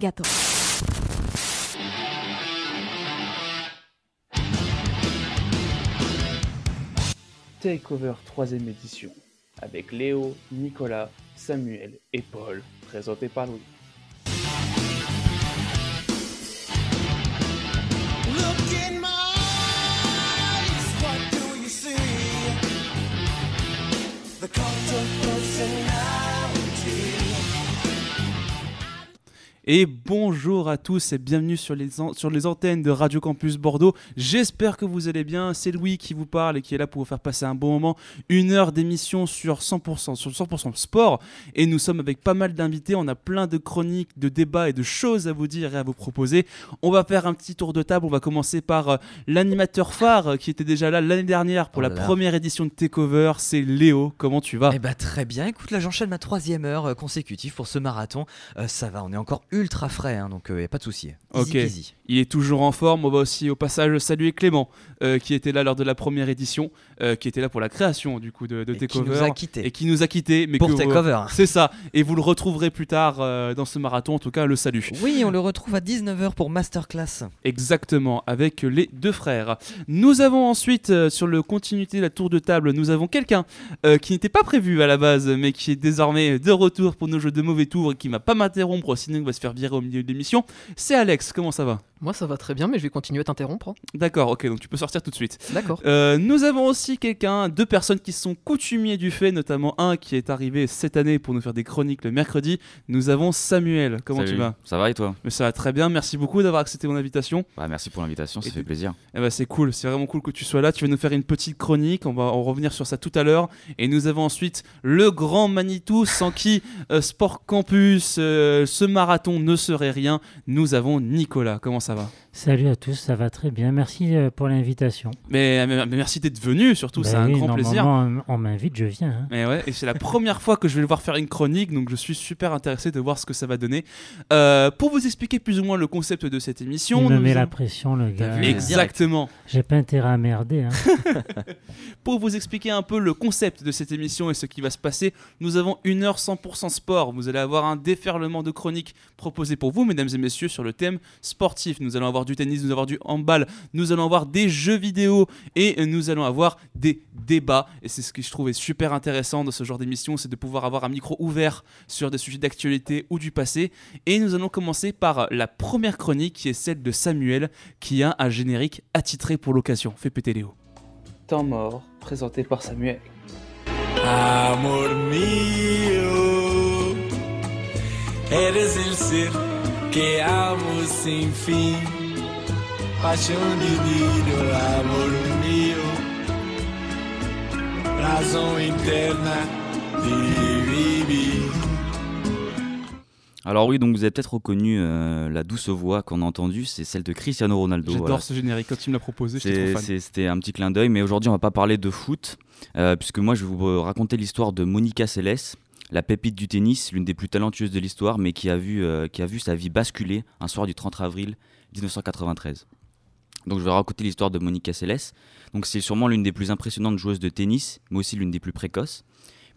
Gâteau. Takeover 3 édition avec Léo, Nicolas, Samuel et Paul, présenté par Louis. Look in my Et bonjour à tous et bienvenue sur les, an- sur les antennes de Radio Campus Bordeaux. J'espère que vous allez bien. C'est Louis qui vous parle et qui est là pour vous faire passer un bon moment. Une heure d'émission sur 100%, sur 100% sport. Et nous sommes avec pas mal d'invités. On a plein de chroniques, de débats et de choses à vous dire et à vous proposer. On va faire un petit tour de table. On va commencer par euh, l'animateur phare euh, qui était déjà là l'année dernière pour Oh la là. première édition de Takeover. C'est Léo. Comment tu vas? Eh bah très bien, écoute là j'enchaîne ma troisième heure euh, consécutive pour ce marathon. Euh, ça va, on est encore ultra frais, hein, donc il a pas de souci. Ok. Il est toujours en forme. On va aussi au passage saluer Clément, euh, qui était là lors de la première édition, euh, qui était là pour la création du coup de, de Et qui nous a quittés. Et qui nous a quittés. Mais Pour Takeover. C'est ça. Et vous le retrouverez plus tard euh, dans ce marathon. En tout cas, le salut. Oui, on le retrouve à 19h pour Masterclass. Exactement, avec les deux frères. Nous avons ensuite, euh, sur le continuité de la tour de table, nous avons quelqu'un euh, qui n'était pas prévu à la base, mais qui est désormais de retour pour nos jeux de mauvais tours et qui va pas m'interrompre, sinon il va se faire virer au milieu de l'émission. C'est Alex, comment ça va Moi ça va très bien, mais je vais continuer à t'interrompre. hein. D'accord, ok, donc tu peux sortir tout de suite. D'accord. Euh, nous avons aussi quelqu'un, deux personnes qui sont coutumiers du fait, notamment un qui est arrivé cette année pour nous faire des chroniques le mercredi. Nous avons Samuel. Comment Salut. tu vas Ça va et toi Mais ça va très bien. Merci beaucoup d'avoir accepté mon invitation. Bah, Merci pour l'invitation, ça Et fait plaisir. Eh ben, c'est cool, c'est vraiment cool que tu sois là. Tu vas nous faire une petite chronique. On va en revenir sur ça tout à l'heure. Et nous avons ensuite le grand Manitou, sans qui euh, Sport Campus, euh, ce marathon ne serait rien. Nous avons Nicolas. Comment ça va? Salut à tous, ça va très bien. Merci euh, pour l'invitation. mais, merci d'être venu. Surtout, c'est Ben un grand plaisir. On, m'invite, je viens. hein. Mais ouais, et c'est la première fois que je vais le voir faire une chronique, donc je suis super intéressé de voir ce que ça va donner. Euh, pour vous expliquer plus ou moins le concept de cette émission, Il me met la pression, le gars. vu Exactement. J'ai pas intérêt à merder. hein. Pour vous expliquer un peu le concept de cette émission et ce qui va se passer, nous avons une heure 100% sport. Vous allez avoir un déferlement de chroniques proposées pour vous, mesdames et messieurs, sur le thème sportif. Nous allons avoir du tennis, nous allons avoir du handball, nous allons avoir des jeux vidéo et nous allons avoir des débats. Et c'est ce que je trouvais super intéressant dans ce genre d'émission, c'est de pouvoir avoir un micro ouvert sur des sujets d'actualité ou du passé. Et nous allons commencer par la première chronique qui est celle de Samuel, qui a un générique attitré pour l'occasion. Fais péter Léo. Temps mort, présenté par Samuel. Amor mio, eres el ser que amo sin fin. Pasión divino, amor mio, razón interna de vivir. Alors oui, donc vous avez peut-être reconnu euh, la douce voix qu'on a entendue, c'est celle de Cristiano Ronaldo. J'adore voilà. ce générique. Quand tu me l'as proposé, j'étais trop fan. C'était un petit clin d'œil, mais aujourd'hui on va pas parler de foot, euh, puisque moi je vais vous raconter l'histoire de Monica Seles, la pépite du tennis, l'une des plus talentueuses de l'histoire, mais qui a, vu, euh, qui a vu sa vie basculer un soir du 30 avril 1993. Donc je vais raconter l'histoire de Monica Seles. Donc c'est sûrement l'une des plus impressionnantes joueuses de tennis, mais aussi l'une des plus précoces,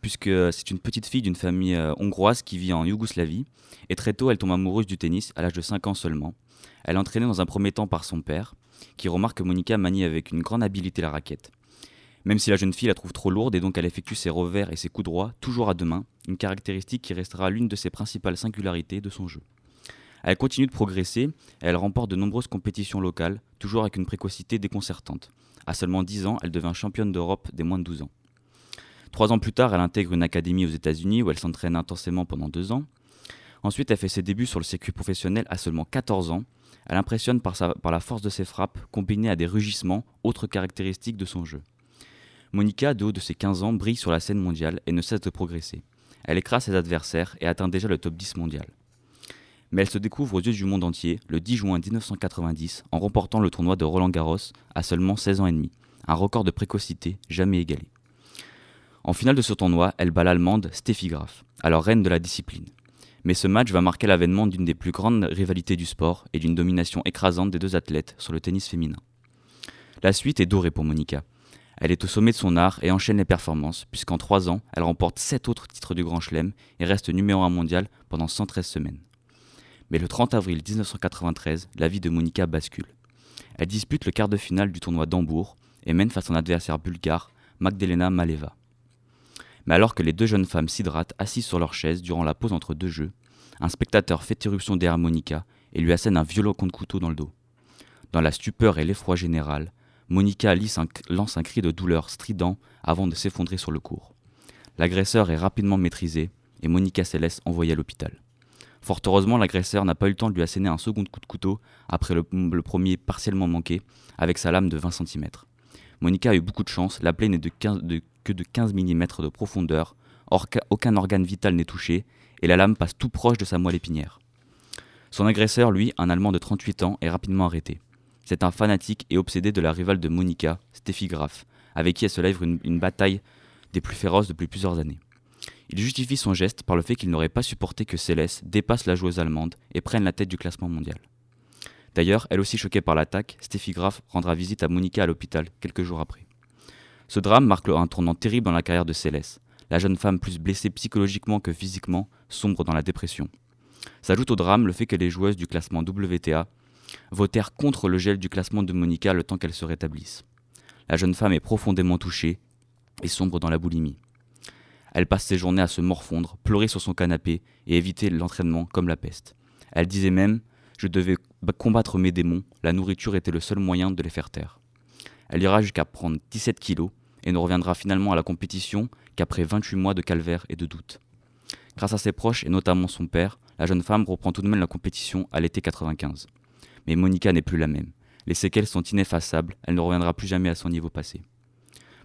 puisque euh, c'est une petite fille d'une famille euh, hongroise qui vit en Yougoslavie. Et très tôt, elle tombe amoureuse du tennis, à l'âge de 5 ans seulement. Elle est entraînée dans un premier temps par son père, qui remarque que Monica manie avec une grande habileté la raquette. Même si la jeune fille la trouve trop lourde et donc elle effectue ses revers et ses coups droits toujours à deux mains, une caractéristique qui restera l'une de ses principales singularités de son jeu. Elle continue de progresser et elle remporte de nombreuses compétitions locales, toujours avec une précocité déconcertante. À seulement 10 ans, elle devint championne d'Europe des moins de 12 ans. Trois ans plus tard, elle intègre une académie aux États-Unis où elle s'entraîne intensément pendant deux ans. Ensuite, elle fait ses débuts sur le circuit professionnel à seulement 14 ans. Elle impressionne par, par la force de ses frappes, combinée à des rugissements, autres caractéristiques de son jeu. Monica, de haut de ses 15 ans, brille sur la scène mondiale et ne cesse de progresser. Elle écrase ses adversaires et atteint déjà le top 10 mondial. Mais elle se découvre aux yeux du monde entier le 10 juin 1990 en remportant le tournoi de Roland Garros à seulement 16 ans et demi, un record de précocité jamais égalé. En finale de ce tournoi, elle bat l'Allemande Steffi Graf, alors reine de la discipline. Mais ce match va marquer l'avènement d'une des plus grandes rivalités du sport et d'une domination écrasante des deux athlètes sur le tennis féminin. La suite est dorée pour Monica. Elle est au sommet de son art et enchaîne les performances, puisqu'en trois ans, elle remporte sept autres titres du Grand Chelem et reste numéro un mondial pendant 113 semaines. Mais le 30 avril 1993, la vie de Monica bascule. Elle dispute le quart de finale du tournoi d'Hambourg et mène face à son adversaire bulgare, Magdalena Maleva. Mais alors que les deux jeunes femmes s'hydratent assises sur leur chaise durant la pause entre deux jeux, un spectateur fait irruption derrière Monica et lui assène un violent coup de couteau dans le dos. Dans la stupeur et l'effroi général, Monica un- lance un cri de douleur strident avant de s'effondrer sur le cours. L'agresseur est rapidement maîtrisé et Monica se laisse envoyer à l'hôpital. Fort heureusement, l'agresseur n'a pas eu le temps de lui asséner un second coup de couteau après le, premier partiellement manqué avec sa lame de 20 cm. Monica a eu beaucoup de chance, la plaie n'est de 15 de- que de 15 mm de profondeur, aucun organe vital n'est touché et la lame passe tout proche de sa moelle épinière. Son agresseur, lui, un Allemand de 38 ans, est rapidement arrêté. C'est un fanatique et obsédé de la rivale de Monica, Steffi Graf, avec qui elle se une, une bataille des plus féroces depuis plusieurs années. Il justifie son geste par le fait qu'il n'aurait pas supporté que Céleste dépasse la joueuse allemande et prenne la tête du classement mondial. D'ailleurs, elle aussi choquée par l'attaque, Steffi Graf rendra visite à Monica à l'hôpital quelques jours après. Ce drame marque un tournant terrible dans la carrière de Céleste. La jeune femme, plus blessée psychologiquement que physiquement, sombre dans la dépression. S'ajoute au drame le fait que les joueuses du classement WTA votèrent contre le gel du classement de Monica le temps qu'elle se rétablisse. La jeune femme est profondément touchée et sombre dans la boulimie. Elle passe ses journées à se morfondre, pleurer sur son canapé et éviter l'entraînement comme la peste. Elle disait même Je devais combattre mes démons, la nourriture était le seul moyen de les faire taire. Elle ira jusqu'à prendre 17 kilos et ne reviendra finalement à la compétition qu'après 28 mois de calvaire et de doute. Grâce à ses proches et notamment son père, la jeune femme reprend tout de même la compétition à l'été 95. Mais Monica n'est plus la même. Les séquelles sont ineffaçables, elle ne reviendra plus jamais à son niveau passé.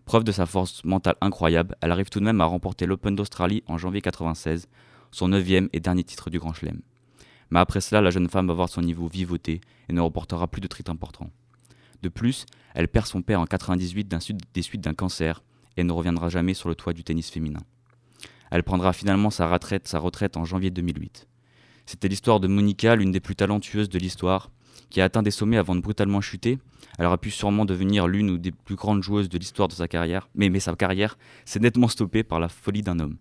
Preuve de sa force mentale incroyable, elle arrive tout de même à remporter l'Open d'Australie en janvier 96, son neuvième et dernier titre du Grand Chelem. Mais après cela, la jeune femme va voir son niveau vivoter et ne remportera plus de titres importants. De plus, elle perd son père en 98 d'un suite- des suites d'un cancer et ne reviendra jamais sur le toit du tennis féminin. Elle prendra finalement sa retraite, sa retraite en janvier 2008. C'était l'histoire de Monica, l'une des plus talentueuses de l'histoire, qui a atteint des sommets avant de brutalement chuter. Elle aurait pu sûrement devenir l'une des plus grandes joueuses de l'histoire de sa carrière, mais, mais sa carrière s'est nettement stoppée par la folie d'un homme.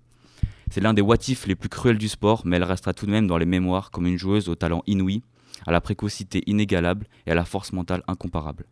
C'est l'un des what-if les plus cruels du sport, mais elle restera tout de même dans les mémoires comme une joueuse au talent inouï, à la précocité inégalable et à la force mentale incomparable.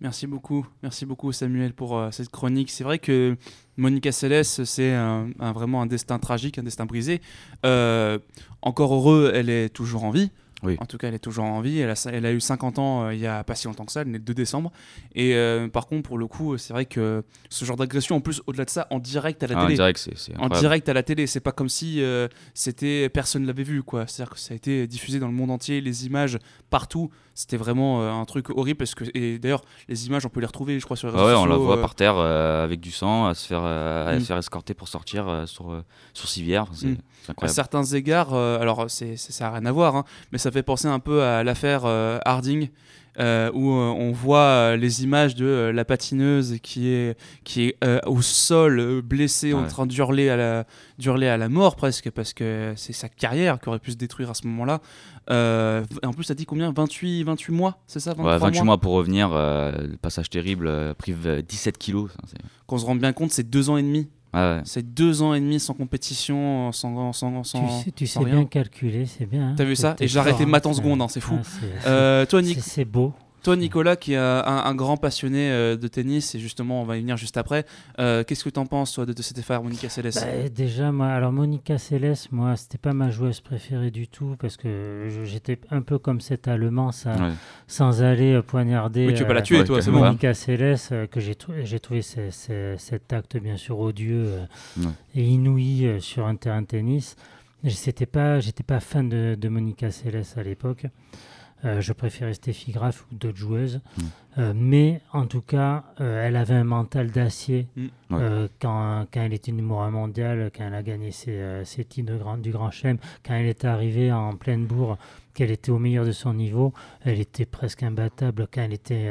Merci beaucoup, merci beaucoup Samuel pour euh, cette chronique. C'est vrai que Monica Seles, c'est vraiment un destin tragique, un destin brisé. Euh, encore heureux, elle est toujours en vie. Oui. En tout cas, elle est toujours en vie. Elle a, elle a eu 50 ans euh, il y a pas si longtemps que ça, elle est née le 2 décembre. Et euh, par contre, pour le coup, c'est vrai que ce genre d'agression, en plus, au-delà de ça, en direct à la Ah, télé. dirait que c'est c'est En direct à la télé, c'est pas comme si euh, c'était personne l'avait vu quoi. C'est-à-dire que ça a été diffusé dans le monde entier, les images partout. C'était vraiment euh, un truc horrible parce que et d'ailleurs les images on peut les retrouver, je crois sur les Ah réseaux ouais, on la sociaux, voit euh, par terre euh, avec du sang, à se faire, à Mm. se faire escorter pour sortir sur, sur civière. C'est Mm. c'est à incroyable. certains égards. alors c'est c'est- ça n'a rien à voir, hein, mais ça fait penser un peu à l'affaire Harding. Euh, où euh, on voit euh, les images de la patineuse qui est, qui est au sol, blessée, en train d'hurler à, la, d'hurler à la mort presque, parce que c'est sa carrière qui aurait pu se détruire à ce moment-là. En plus, ça dit combien? 28, 28 mois, c'est ça? 23 Ouais, 28 mois pour revenir, le passage terrible, prive euh, 17 kilos. Qu'on se rende bien compte, c'est deux ans et demi. Ah ouais. C'est deux ans et demi sans compétition, sans, sans, sans, tu sais, tu sans sais rien. bien calculer, c'est bien. hein. T'as vu ça? Et j'ai arrêté maths en hein. seconde, hein, c'est fou. Ah, Euh, toi, c'est- Nic- c'est beau. Toi, Nicolas, qui est un, un grand passionné euh, de tennis, et justement, on va y venir juste après, euh, qu'est-ce que t'en penses, toi, de, de cette affaire Monica Seles? Bah, déjà, moi, alors Monica Seles, moi, c'était pas ma joueuse préférée du tout parce que j'étais un peu comme cet Allemand, ça, Ouais. sans aller euh, poignarder. Oui, tu veux pas la euh, tuer, ouais, toi, c'est bon. Monica Seles, euh, que j'ai trou- j'ai trouvé ce- ce- cet acte bien sûr odieux euh, Ouais. et inouï euh, sur un terrain de tennis. C'était pas, j'étais pas fan de, de Monica Seles à l'époque. Euh, je préférais Steffi Graf ou d'autres joueuses. Mm. Euh, mais en tout cas, euh, elle avait un mental d'acier Mm. Ouais. euh, quand, quand elle était numéro un mondial, quand elle a gagné ses, ses titres de grand, du Grand Chelem, quand elle est arrivée en pleine bourre, qu'elle était au meilleur de son niveau, elle était presque imbattable quand elle était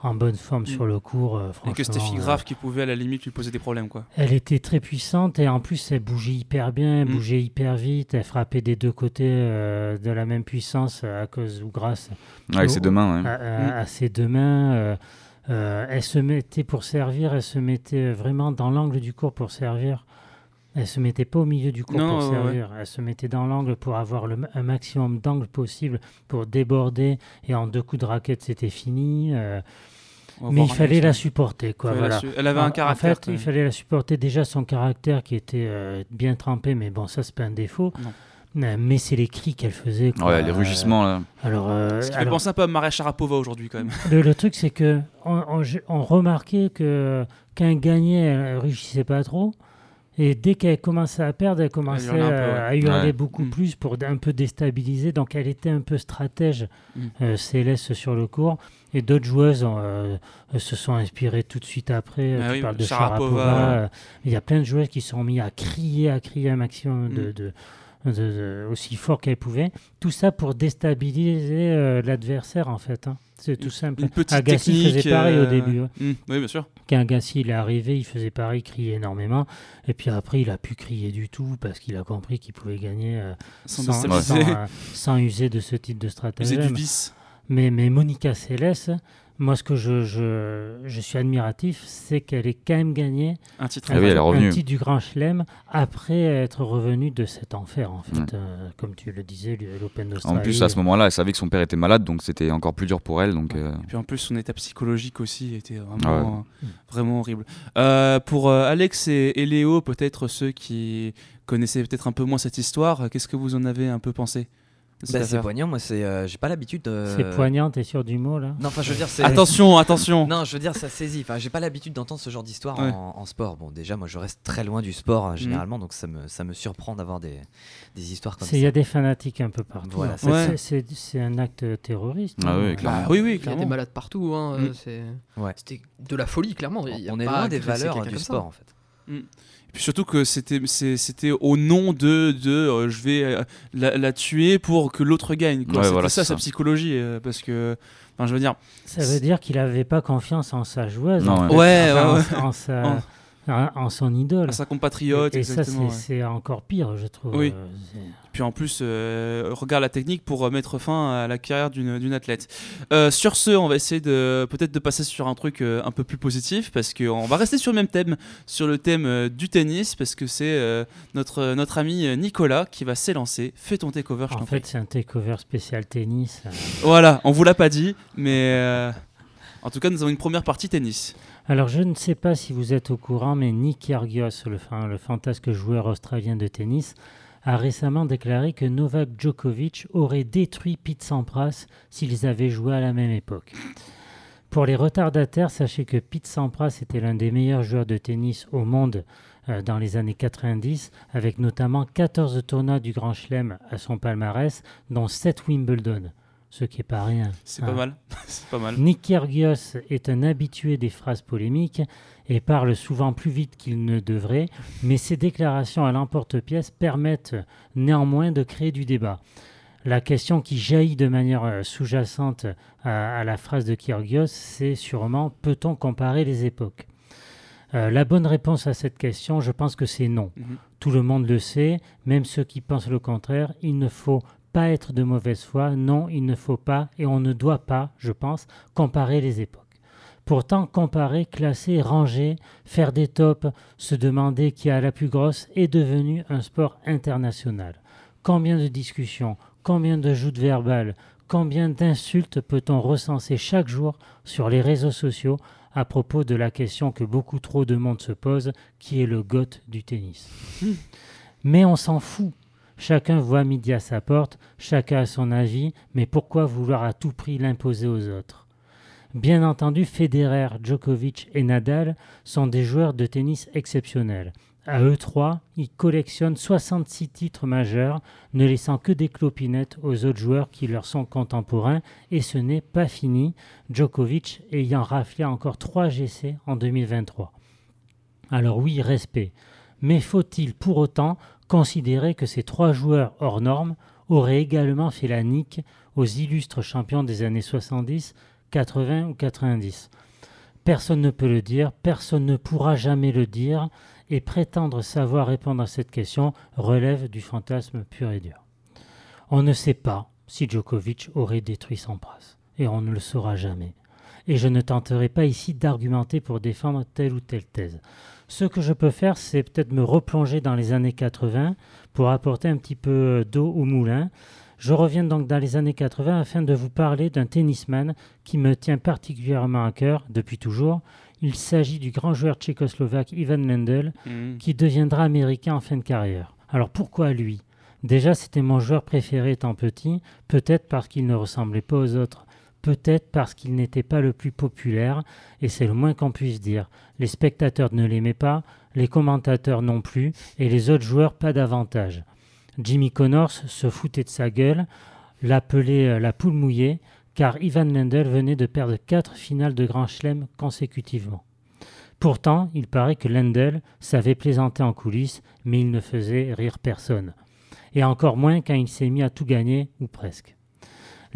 en bonne forme Mm. sur le cours. Et que Steffi franchement, euh, Graf qui pouvait à la limite lui poser des problèmes, quoi. elle était très puissante et en plus elle bougeait hyper bien, elle Mm. bougeait hyper vite, elle frappait des deux côtés de la même puissance à cause ou grâce Ouais, avec ses deux mains. ouais. à, à- à ses deux mains. Euh, euh, elle se mettait pour servir, elle se mettait vraiment dans l'angle du cours pour servir. Elle se mettait pas au milieu du cours Non, pour ouais. servir. Elle se mettait dans l'angle pour avoir le, un maximum d'angle possible pour déborder. Et en deux coups de raquette, c'était fini. euh, mais il fallait la ça. supporter, quoi. Voilà. su- Elle avait En- un caractère. En fait, il fallait la supporter déjà son caractère qui était euh, bien trempé, mais bon, ça c'est pas un défaut. Non. Euh, Mais c'est les cris qu'elle faisait. quoi. Ouais, les rugissements là. Alors, euh, Ce qui fait alors, penser un peu à Maria Sharapova aujourd'hui quand même. le, le truc, c'est que on, on- je- on remarquait que elle gagnait, elle rugissait pas trop. Et dès qu'elle commençait à perdre, elle commençait hurlait un peu, euh, ouais. à hurler Ouais. beaucoup Mm. plus pour un peu déstabiliser. Donc elle était un peu stratège, Mm. euh, Céleste sur le court. Et d'autres joueuses ont, euh, euh, se sont inspirées tout de suite après. Ah tu oui, parles de Sharapova, Sharapova. ouais. euh, Il y a plein de joueuses qui se sont mis à crier, à crier un maximum de, Mm. de- de- aussi fort qu'elles pouvaient. Tout ça pour déstabiliser euh, l'adversaire en fait. hein. C'est tout simple. Une petite Agassi technique. faisait pareil euh, au début. hein. hmm, Oui, bien sûr. Quand Agassi il est arrivé, il faisait pareil, il criait énormément. Et puis après, il a pu crier du tout parce qu'il a compris qu'il pouvait gagner euh, Sans sans, déstabiliser. sans, euh, sans user de ce type de User stratagème. du vice. Mais, mais Monica Seles, moi, ce que je, je, je suis admiratif, c'est qu'elle ait quand même gagné Un titre. Ah oui, elle est un titre du Grand Chelem après être revenue de cet enfer, en fait. Ouais. Euh, comme tu le disais, l'Open En d'Australie. plus, à ce moment-là, elle savait que son père était malade, donc c'était encore plus dur pour elle. Donc, euh, Et puis en plus, son état psychologique aussi était vraiment, Ah ouais. euh, vraiment horrible. Euh, pour euh, Alex et, et Léo, peut-être ceux qui connaissaient peut-être un peu moins cette histoire, qu'est-ce que vous en avez un peu pensé? Bah, c'est poignant, moi, c'est, euh, j'ai pas l'habitude de. C'est poignant, t'es sûr du mot, là Non, enfin, je veux dire, c'est. Attention, attention Non, je veux dire, ça saisit. Enfin, j'ai pas l'habitude d'entendre ce genre d'histoire Ouais. en, en sport. Bon, déjà, moi, je reste très loin du sport euh, généralement, donc ça me, ça me surprend d'avoir des, des histoires comme C'est- Il y ça. a des fanatiques un peu partout. Voilà, c'est fait, ça. c'est- un acte terroriste. Ah hein. oui, clairement. Bah oui, oui, Il y a des clairement. malades partout. Hein, euh, Mm. c'est- Ouais. C'était de la folie, clairement. Il y a On est loin des valeurs du ça. sport, en fait. Et puis surtout que c'était au nom de, de euh, je vais euh, la, la tuer pour que l'autre gagne. quoi. Ouais, C'était voilà, ça sa psychologie. euh, parce que, enfin, je veux dire, Ça veut dire qu'il n'avait pas confiance en sa joueuse. Non, en ouais. fait. Ouais, Enfin, ouais, en- En, sa- en- son idole. à sa compatriote, et et ça, c'est ouais. encore pire, je trouve. Oui. Puis en plus, euh, regarde la technique pour euh, mettre fin à la carrière d'une athlète. Euh, sur ce, on va essayer de peut-être de passer sur un truc euh, un peu plus positif parce qu'on va rester sur le même thème, sur le thème du tennis, parce que c'est notre, notre ami Nicolas qui va s'élancer. Fais ton takeover, je En fait, c'est un takeover spécial tennis. Voilà, on vous l'a pas dit, mais en tout cas, nous avons une première partie tennis. Alors, je ne sais pas si vous êtes au courant, mais Nick Kyrgios, le, fan- le fantasque joueur australien de tennis, a récemment déclaré que Novak Djokovic aurait détruit Pete Sampras s'ils avaient joué à la même époque. Pour les retardataires, sachez que Pete Sampras était l'un des meilleurs joueurs de tennis au monde euh, dans les années 90, avec notamment 14 tournois du Grand Chelem à son palmarès, dont 7 Wimbledon, ce qui est pas rien. C'est Ah. pas mal. c'est pas mal. Nick Kyrgios est un habitué des phrases polémiques et parle souvent plus vite qu'il ne devrait, mais ses déclarations à l'emporte-pièce permettent néanmoins de créer du débat. La question qui jaillit de manière euh, sous-jacente à, à la phrase de Kyrgios, c'est sûrement peut-on comparer les époques? Euh, La bonne réponse à cette question, je pense que c'est non. Mhm. Tout le monde le sait, même ceux qui pensent le contraire, il ne faut pas être de mauvaise foi, non, il ne faut pas, et on ne doit pas, je pense, comparer les époques. Pourtant, comparer, classer, ranger, faire des tops, se demander qui a la plus grosse est devenu un sport international. Combien de discussions, combien de joutes verbales, combien d'insultes peut-on recenser chaque jour sur les réseaux sociaux à propos de la question que beaucoup trop de monde se pose, qui est le GOAT du tennis? Mais on s'en fout. Chacun voit midi à sa porte, chacun a son avis, mais pourquoi vouloir à tout prix l'imposer aux autres? Bien entendu, Federer, Djokovic et Nadal sont des joueurs de tennis exceptionnels. À eux trois, ils collectionnent 66 titres majeurs, ne laissant que des clopinettes aux autres joueurs qui leur sont contemporains, et ce n'est pas fini, Djokovic ayant raflé encore 3 GC en 2023. Alors oui, respect. Mais faut-il pour autant considérer que ces trois joueurs hors normes auraient également fait la nique aux illustres champions des années 70, 80 ou 90 Personne ne peut le dire, personne ne pourra jamais le dire, et prétendre savoir répondre à cette question relève du fantasme pur et dur. On ne sait pas si Djokovic aurait détruit Sampras, et on ne le saura jamais. Et je ne tenterai pas ici d'argumenter pour défendre telle ou telle thèse. Ce que je peux faire, c'est peut-être me replonger dans les années 80 pour apporter un petit peu d'eau au moulin. Je reviens donc dans les années 80 afin de vous parler d'un tennisman qui me tient particulièrement à cœur depuis toujours. Il s'agit du grand joueur tchécoslovaque Ivan Lendl Mhm. qui deviendra américain en fin de carrière. Alors pourquoi lui? Déjà, c'était mon joueur préféré étant petit, peut-être parce qu'il ne ressemblait pas aux autres, peut-être parce qu'il n'était pas le plus populaire, et c'est le moins qu'on puisse dire. Les spectateurs ne l'aimaient pas, les commentateurs non plus, et les autres joueurs pas davantage. Jimmy Connors se foutait de sa gueule, l'appelait euh, la poule mouillée, car Ivan Lendl venait de perdre quatre finales de Grand Chelem consécutivement. Pourtant, il paraît que Lendl savait plaisanter en coulisses, mais il ne faisait rire personne. Et encore moins quand il s'est mis à tout gagner, ou presque.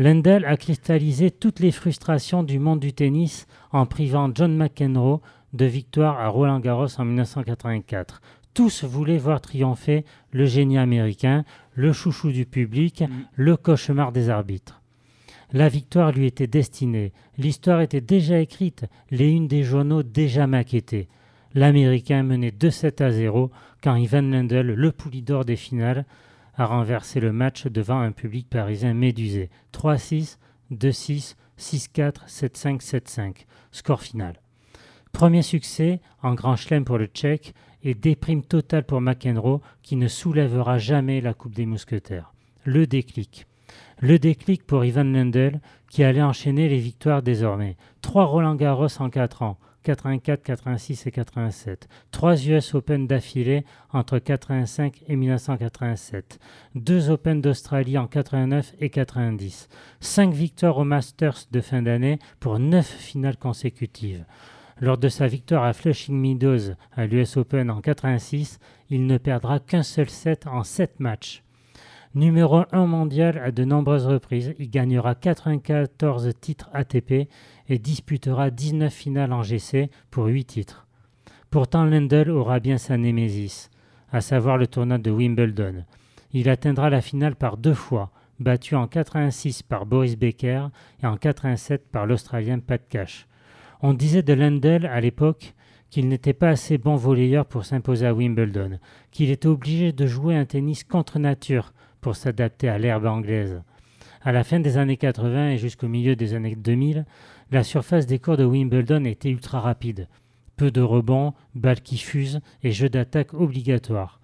Lendl a cristallisé toutes les frustrations du monde du tennis en privant John McEnroe de victoire à Roland Garros en 1984. Tous voulaient voir triompher le génie américain, le chouchou du public, Mhm. le cauchemar des arbitres. La victoire lui était destinée. L'histoire était déjà écrite, les unes des journaux déjà maquettées. L'Américain menait 2-7 à 0 quand Ivan Lendl, le poulidor des finales, a renversé le match devant un public parisien médusé. 3-6, 2-6, 6-4, 7-5, 7-5. Score final. Premier succès en Grand Chelem pour le Tchèque et déprime totale pour McEnroe qui ne soulèvera jamais la Coupe des Mousquetaires. Le déclic. Le déclic pour Ivan Lendl qui allait enchaîner les victoires désormais. Trois Roland Garros en 4 ans, 84, 86 et 87. Trois US Open d'affilée entre 85 et 1987. Deux Open d'Australie en 89 et 90. Cinq victoires au Masters de fin d'année pour neuf finales consécutives. Lors de sa victoire à Flushing Meadows à l'US Open en 86, il ne perdra qu'un seul set en sept matchs. Numéro 1 mondial à de nombreuses reprises, il gagnera 94 titres ATP et disputera 19 finales en GC pour 8 titres. Pourtant, Lendl aura bien sa némésis, à savoir le tournoi de Wimbledon. Il atteindra la finale par deux fois, battu en 86 par Boris Becker et en 87 par l'Australien Pat Cash. On disait de Lendl à l'époque qu'il n'était pas assez bon volleyeur pour s'imposer à Wimbledon, qu'il était obligé de jouer un tennis contre nature pour s'adapter à l'herbe anglaise. À la fin des années 80 et jusqu'au milieu des années 2000, la surface des cours de Wimbledon était ultra rapide. Peu de rebonds, balles qui fusent et jeux d'attaque obligatoires.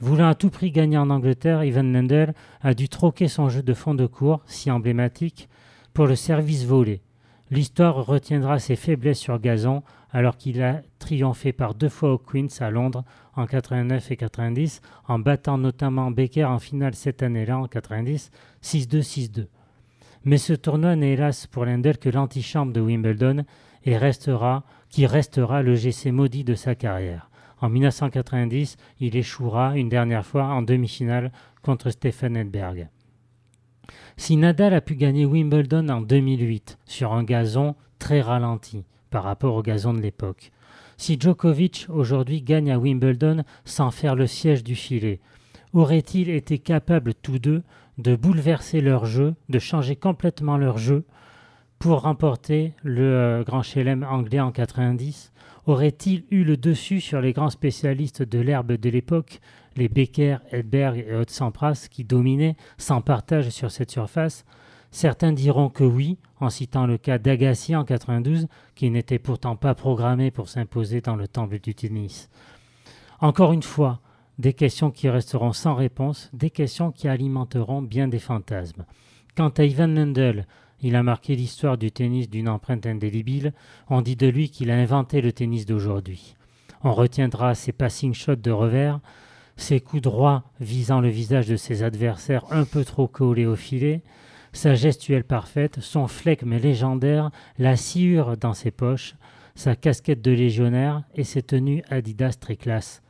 Voulant à tout prix gagner en Angleterre, Ivan Lendl a dû troquer son jeu de fond de cours, si emblématique, pour le service volé. L'histoire retiendra ses faiblesses sur gazon alors qu'il a triomphé par deux fois au Queens à Londres en 89 et 90, en battant notamment Becker en finale cette année-là en 90, 6-2, 6-2. Mais ce tournoi n'est hélas pour Lendl que l'antichambre de Wimbledon et restera, qui restera le GC maudit de sa carrière. En 1990, il échouera une dernière fois en demi-finale contre Stefan Edberg. Si Nadal a pu gagner Wimbledon en 2008 sur un gazon très ralenti par rapport au gazon de l'époque, si Djokovic aujourd'hui gagne à Wimbledon sans faire le siège du filet, auraient-ils été capables tous deux de bouleverser leur jeu, de changer complètement leur jeu pour remporter le euh, Grand Chelem anglais en 90 Auraient-ils eu le dessus sur les grands spécialistes de l'herbe de l'époque, les Becker, Edberg et Haute Sampras qui dominaient sans partage sur cette surface? Certains diront que oui, en citant le cas d'Agassi en 92, qui n'était pourtant pas programmé pour s'imposer dans le temple du tennis. Encore une fois, des questions qui resteront sans réponse, des questions qui alimenteront bien des fantasmes. Quant à Ivan Lendl, il a marqué l'histoire du tennis d'une empreinte indélébile. On dit de lui qu'il a inventé le tennis d'aujourd'hui. On retiendra ses passing shots de revers, ses coups droits visant le visage de ses adversaires un peu trop collés au filet, sa gestuelle parfaite, son flegme légendaire, la sciure dans ses poches, sa casquette de légionnaire et ses tenues Adidas très classe.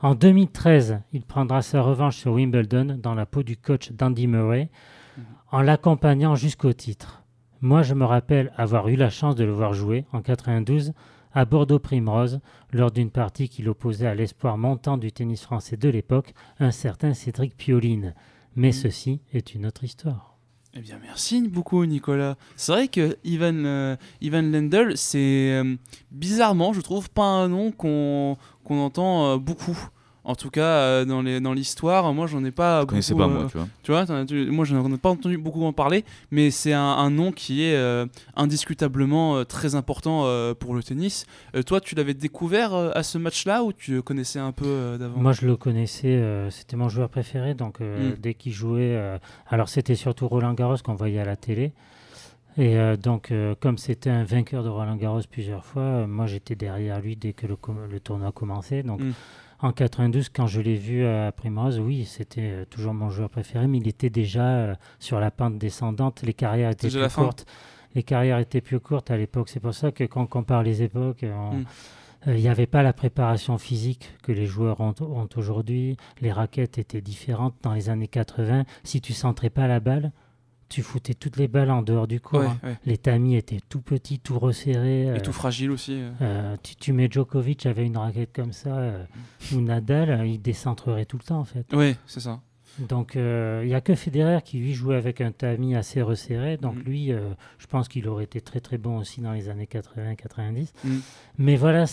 En 2013, il prendra sa revanche sur Wimbledon dans la peau du coach d'Andy Murray en l'accompagnant jusqu'au titre. Moi, je me rappelle avoir eu la chance de le voir jouer en 92 à Bordeaux Primrose lors d'une partie qu'il opposait à l'espoir montant du tennis français de l'époque, un certain Cédric Pioline. Mais ceci est une autre histoire. Eh bien, merci beaucoup, Nicolas. C'est vrai que Ivan, euh, Lendl, c'est euh, bizarrement, je trouve, pas un nom qu'on qu'on entend euh, beaucoup. En tout cas, euh, dans les- dans l'histoire, moi, j'en ai pas Je connaissais beaucoup, pas, euh, moi, tu vois. Tu vois, t'en as- tu- moi, je n'en ai pas entendu beaucoup en parler, mais c'est un, un nom qui est euh, indiscutablement euh, très important euh, pour le tennis. Euh, toi, tu l'avais découvert euh, à ce match-là ou tu le connaissais un peu euh, d'avant? Moi, je le connaissais, euh, c'était mon joueur préféré. Donc, euh, Mm. dès qu'il jouait, euh, alors c'était surtout Roland Garros qu'on voyait à la télé. Et euh, donc, euh, comme c'était un vainqueur de Roland Garros plusieurs fois, euh, moi j'étais derrière lui dès que le, tournoi commençait. Donc, Mm. En 92, quand je l'ai vu à Primrose, oui, c'était euh, toujours mon joueur préféré, mais il était déjà euh, sur la pente descendante. Les carrières étaient plus courtes. Les carrières étaient plus courtes à l'époque. C'est pour ça que quand on compare les époques, on- Mm. euh, il n'y avait pas la préparation physique que les joueurs ont, ont aujourd'hui. Les raquettes étaient différentes. Dans les années 80, si tu centrais pas la balle, tu foutais toutes les balles en dehors du. Ouais, hein. ouais. Les tamis étaient tout petits, tout resserrés. Et euh, tout fragile aussi. euh. euh, tu, tu mets Djokovic avec une raquette comme ça, euh, ou Nadal, il décentrerait tout le temps en fait. Ouais, c'est ça. Donc euh, il n'y a que Federer qui lui jouait avec un tamis assez resserré. Donc Mhm. lui, euh, je pense qu'il aurait été très très bon aussi dans les années 80-90. Mhm. Mais voilà,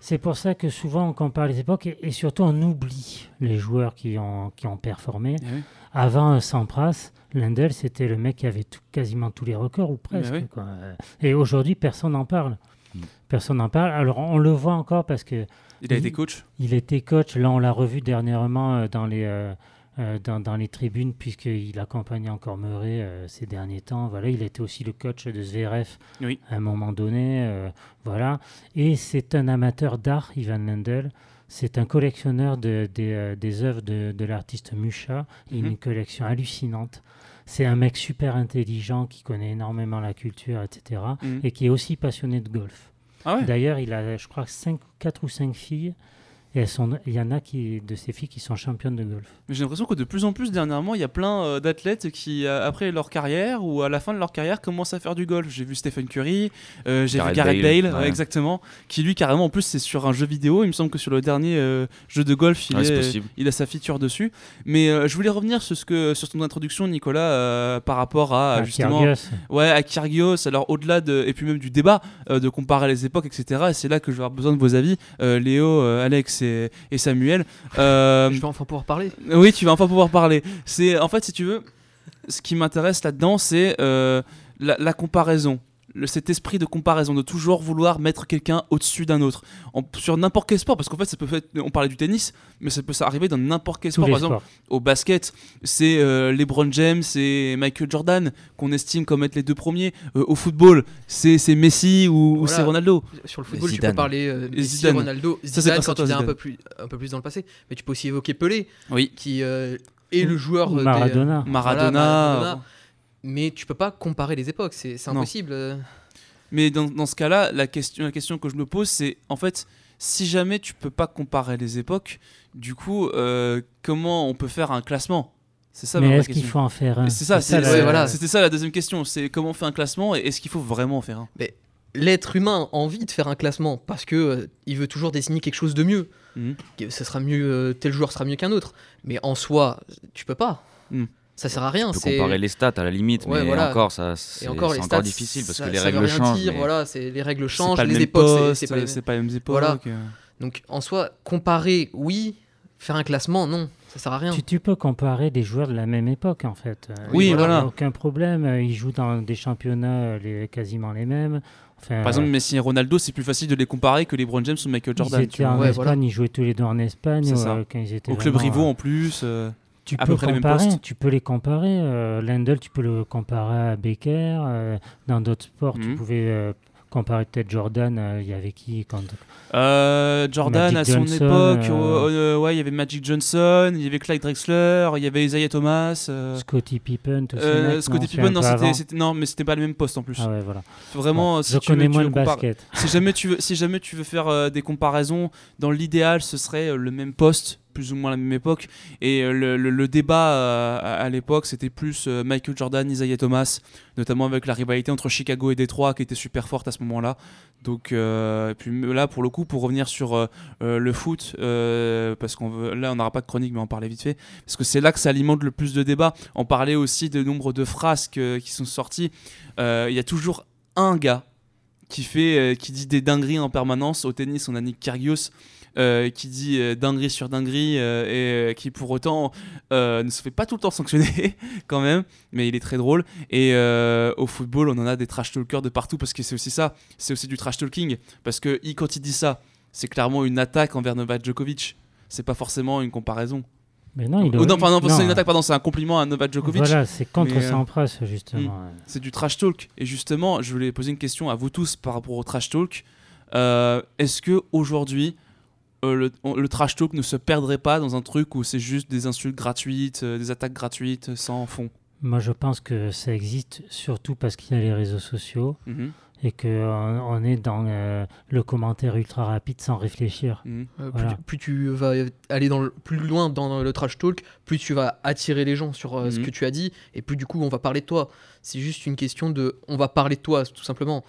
c'est pour ça que souvent on compare les époques et, et surtout on oublie les joueurs qui ont, qui ont performé. Eh oui. Avant euh, Sampras, Lendl c'était le mec qui avait tout- quasiment tous les records ou presque. oui. quoi. Euh, Et aujourd'hui personne n'en parle. Mhm. Personne n'en parle. Alors on le voit encore parce que Il a Il- été coach? il était coach, là on l'a revu dernièrement dans les, euh, euh, dans, dans les tribunes puisqu'il accompagnait encore Murray euh, ces derniers temps. Voilà, il était aussi le coach de Zverev Oui. à un moment donné. euh, voilà. Et c'est un amateur d'art, Ivan Lendl. C'est un collectionneur de, des, euh, des œuvres de, de l'artiste Musha. Il a Mhm. une collection hallucinante. C'est un mec super intelligent qui connaît énormément la culture, etc. Mhm. Et qui est aussi passionné de golf. Ah ouais D'ailleurs, il a, je crois, cinq, 4 ou 5 filles. Et elles sont, il y en a qui, de ces filles qui sont championnes de golf. J'ai l'impression que de plus en plus dernièrement, il y a plein euh, d'athlètes qui, euh, après leur carrière ou à la fin de leur carrière, commencent à faire du golf. J'ai vu Stephen Curry, euh, j'ai vu Gareth Bale, Bale, ouais. ouais, exactement, qui lui carrément en plus c'est sur un jeu vidéo. Il me semble que sur le dernier euh, jeu de golf, il, Ouais, c'est est- possible. il a sa feature dessus. Mais euh, je voulais revenir sur ce que sur ton introduction, Nicolas, euh, par rapport à Ah, justement Kyrgios, Ouais, à Kyrgios, alors au-delà de, et puis même du débat, euh, de comparer les époques, etc. Et c'est là que je vais avoir besoin de vos avis, euh, Léo, euh, Alex et, et Samuel. Euh, Je vais enfin pouvoir parler. oui, tu vas enfin pouvoir parler. C'est en fait, si tu veux, ce qui m'intéresse là-dedans, c'est euh, la, la comparaison. Le- cet esprit de comparaison, de toujours vouloir mettre quelqu'un au-dessus d'un autre. En- sur n'importe quel sport, parce qu'en fait, ça peut être, on parlait du tennis, mais ça peut arriver dans n'importe quel tous sport. Par exemple, sports. au basket, c'est euh, LeBron James et Michael Jordan qu'on estime comme être les deux premiers. Euh, au football, c'est c'est Messi ou, Voilà. c'est Ronaldo. Sur le football, tu peux parler euh, Messi, Zidane. Ronaldo, Ça, c'est Zidane à quand tu viens un peu, plus, un peu plus dans le passé. Mais tu peux aussi évoquer Pelé, Oui. qui euh, est le joueur euh, des- Maradona. Maradona. Maradona. Mais tu peux pas comparer les époques, c'est Non. impossible. euh. Mais dans, dans ce cas-là, la question, la question que je me pose, c'est en fait, si jamais tu peux pas comparer les époques, du coup, euh, comment on peut faire un classement? C'est ça ma Mais est-ce qu'il question. faut en faire un? C'est ça, ouais, voilà. c'était ça la deuxième question. C'est comment on fait un classement et est-ce qu'il faut vraiment en faire un? L'être humain a envie de faire un classement parce que euh, il veut toujours désigner quelque chose de mieux. Que Ce sera mieux, euh, tel joueur sera mieux qu'un autre. Mais en soi, tu peux pas. Mhm. Ça sert à rien. On peut c'est- comparer les stats à la limite, Ouais, mais voilà. encore, ça, c'est encore, c'est les encore stats, difficile parce ça- que les règles changent. dire, mais- Voilà, c'est les règles changent, les même époques, c'est- pas les mêmes. c'est pas les mêmes époques. Voilà. euh. Donc en soi, comparer, oui. Faire un classement, non, ça sert à rien. Tu, tu peux comparer des joueurs de la même époque en fait. Euh, Oui, a voilà. Aucun problème. euh, Ils jouent dans des championnats les, quasiment les mêmes. Enfin, Par exemple, Messi et Ronaldo, c'est plus facile de les comparer que LeBron James ou Michael ils Jordan. tu étaient en Ouais, Espagne, voilà. ils jouaient tous les deux en Espagne euh, quand ils étaient Au club vraiment, rivaux euh, en plus. euh, Tu à peux peu près les mêmes comparer, postes. tu peux les comparer. euh, Lendl, tu peux le comparer à Becker. euh, dans d'autres sports, tu Mhm. pouvais euh, comparer peut-être Jordan. euh, Il y avait qui quand Euh, Jordan Magic à son Johnson, époque, ouais, il y avait Magic Johnson, il y avait Clyde Drexler, il y avait Isaiah Thomas. Scottie Pippen, euh, mecs, Scottie Pippen, non, c'était, non, mais c'était pas le même poste en plus. Ah ouais, voilà. Vraiment, Bon, si je tu veux- connais tu moins veux le basket. si jamais tu veux, si jamais tu veux faire des comparaisons, dans l'idéal, ce serait le même poste plus ou moins la même époque. Et euh, le, débat euh, à, l'époque, c'était plus euh, Michael Jordan, Isaiah Thomas, notamment avec la rivalité entre Chicago et Détroit qui était super forte à ce moment-là. Donc, et puis là, pour le coup, pour revenir sur le foot, parce qu'on veut, là, on n'aura pas de chronique, mais on parlait vite fait, parce que c'est là que ça alimente le plus de débats. On parlait aussi de nombre de euh, qui sont sorties. Il y a toujours un gars qui fait, qui dit des dingueries en permanence. Au tennis, on a Nick Kyrgios. Euh, qui dit euh, dinguerie sur dinguerie euh, et euh, qui pour autant ne se fait pas tout le temps sanctionner quand même mais il est très drôle et au football on en a des trash talkers de partout parce que c'est aussi ça c'est aussi du trash talking parce que quand il dit ça c'est clairement une attaque envers Novak Djokovic c'est pas forcément une comparaison Mais non, il Oh, non, pardon, c'est une attaque pardon c'est un compliment à Novak Djokovic Voilà, c'est contre Sampras, justement. c'est du trash talk. Et justement, je voulais poser une question à vous tous par rapport au trash talk. Euh, Est-ce que aujourd'hui, euh, le, on- le trash talk ne se perdrait pas dans un truc où c'est juste des insultes gratuites, euh, des attaques gratuites euh, sans fond Moi, je pense que ça existe surtout parce qu'il y a les réseaux sociaux Mhm, et qu'on on est dans euh, le commentaire ultra rapide sans réfléchir. mhm. Euh, Voilà. plus, tu, plus tu vas aller dans le- plus loin dans le trash talk, plus tu vas attirer les gens sur euh, ce Mhm. que tu as dit, et plus du coup on va parler de toi. C'est juste une question de, on va parler de toi tout simplement.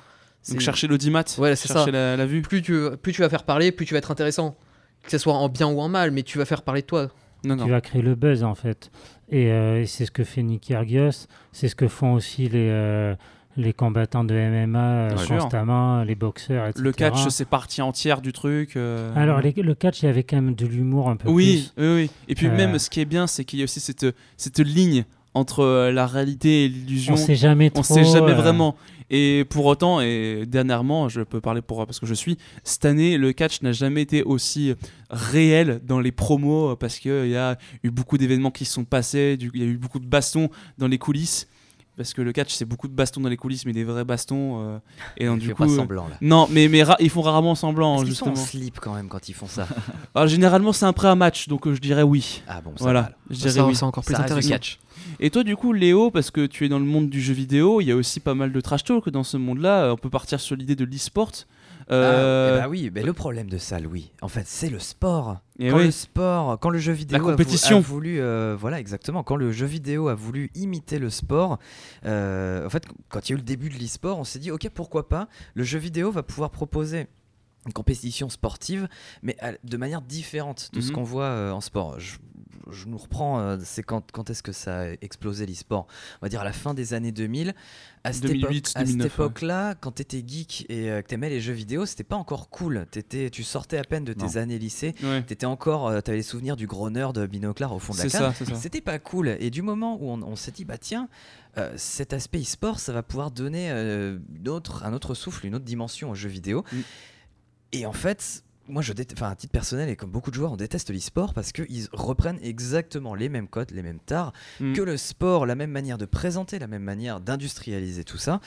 Donc chercher l'audimat, Ouais, chercher ça. la, la vue. plus tu, plus tu vas faire parler, plus tu vas être intéressant. Que ce soit en bien ou en mal, mais tu vas faire parler de toi. Non, non. Tu vas créer le buzz, en fait. Et, euh, et c'est ce que fait Nick Kyrgios, c'est ce que font aussi les, euh, les combattants de MMA euh, Bien sûr. constamment, les boxeurs, etc. Le catch, c'est partie entière du truc. euh. Alors, les- le catch, il y avait quand même de l'humour un peu oui, plus. oui, oui. Et puis Euh, même, ce qui est bien, c'est qu'il y a aussi cette, cette ligne entre euh, la réalité et l'illusion. On sait jamais trop. On sait jamais euh, vraiment. Et pour autant, et dernièrement, je peux parler pour parce que je suis, cette année, le catch n'a jamais été aussi réel dans les promos parce qu'il y a eu beaucoup d'événements qui se sont passés, il y a eu beaucoup de bastons dans les coulisses. Parce que le catch, c'est beaucoup de bastons dans les coulisses, mais des vrais bastons. euh, et donc, du coup. pas euh, semblant là. Non, mais, ils font rarement semblant, qu'ils sont justement. en slip quand même quand ils font ça Alors, généralement, c'est un pré à match, donc euh, je dirais oui. Ah bon, ça voilà, va, je dirais Ça, oui. c'est encore plus Ça intéressant. catch. Et toi, du coup, Léo, parce que tu es dans le monde du jeu vidéo, il y a aussi pas mal de trash talk dans ce monde-là. Euh, On peut partir sur l'idée de l'e-sport. Euh, Ah, eh ben oui, mais le problème de ça, Louis, en fait, c'est le sport. et quand oui. le sport, quand le jeu vidéo a vou- compétition. a voulu, euh, voilà exactement, quand le jeu vidéo a voulu imiter le sport, euh, en fait, quand il y a eu le début de l'e-sport, on s'est dit ok pourquoi pas, le jeu vidéo va pouvoir proposer une compétition sportive, mais de manière différente de ce Mhm. qu'on voit euh, en sport. Je, je nous reprends, euh, c'est quand, quand est-ce que ça a explosé l'e-sport? On va dire à la fin des années 2000. À cette 2008, époque- à cette 2009, ouais. époque-là, quand t'étais geek et euh, que t'aimais les jeux vidéo, c'était pas encore cool. T'étais- tu sortais à peine de tes Non. années lycée. Ouais. T'étais encore, euh, t'avais les souvenirs du gros nerd binoclard au fond de la cave. C'était pas cool. Et du moment où on, on s'est dit, bah tiens, euh, cet aspect e-sport, ça va pouvoir donner une autre, un autre souffle, une autre dimension aux jeux vidéo. Mm. Et en fait, moi, je déteste, enfin, à titre personnel et comme beaucoup de joueurs, on déteste l'e-sport parce qu'ils reprennent exactement les mêmes codes, les mêmes tares Mm. que le sport, la même manière de présenter, la même manière d'industrialiser tout ça.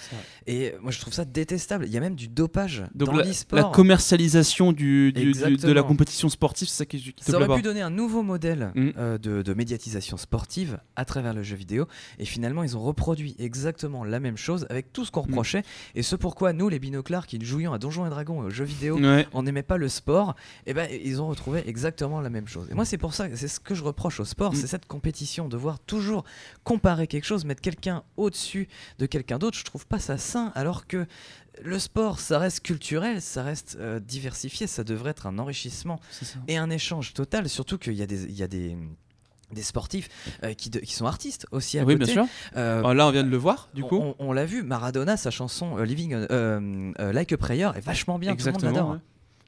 Et moi, je trouve ça détestable. Il y a même du dopage Donc dans la, l'e-sport. la commercialisation du, du- du- de la compétition sportive, c'est ça qui, qui te Ça aurait pas. pu donner un nouveau modèle Mm. euh, de, de médiatisation sportive à travers le jeu vidéo. Et finalement, ils ont reproduit exactement la même chose avec tout ce qu'on Mm. reprochait. Et ce pourquoi nous, les binoclars qui jouions à Donjons et Dragons et aux jeux vidéo, Ouais. on n'aimait pas le sport, et ben ils ont retrouvé exactement la même chose. Et moi, c'est pour ça, c'est ce que je reproche au sport, Mm. c'est cette compétition, de voir toujours comparer quelque chose, mettre quelqu'un au-dessus de quelqu'un d'autre. Je trouve pas ça sain, alors que le sport, ça reste culturel, ça reste euh, diversifié, ça devrait être un enrichissement et un échange total, surtout qu'il y a des, il y a des, des sportifs euh, qui, de- qui sont artistes aussi à Oui, côté. bien sûr. Euh, Ah, là, on vient de le voir, du coup. on, on l'a vu, Maradona, sa chanson euh, Living Like a Prayer est vachement bien, tout le monde l'adore. ouais.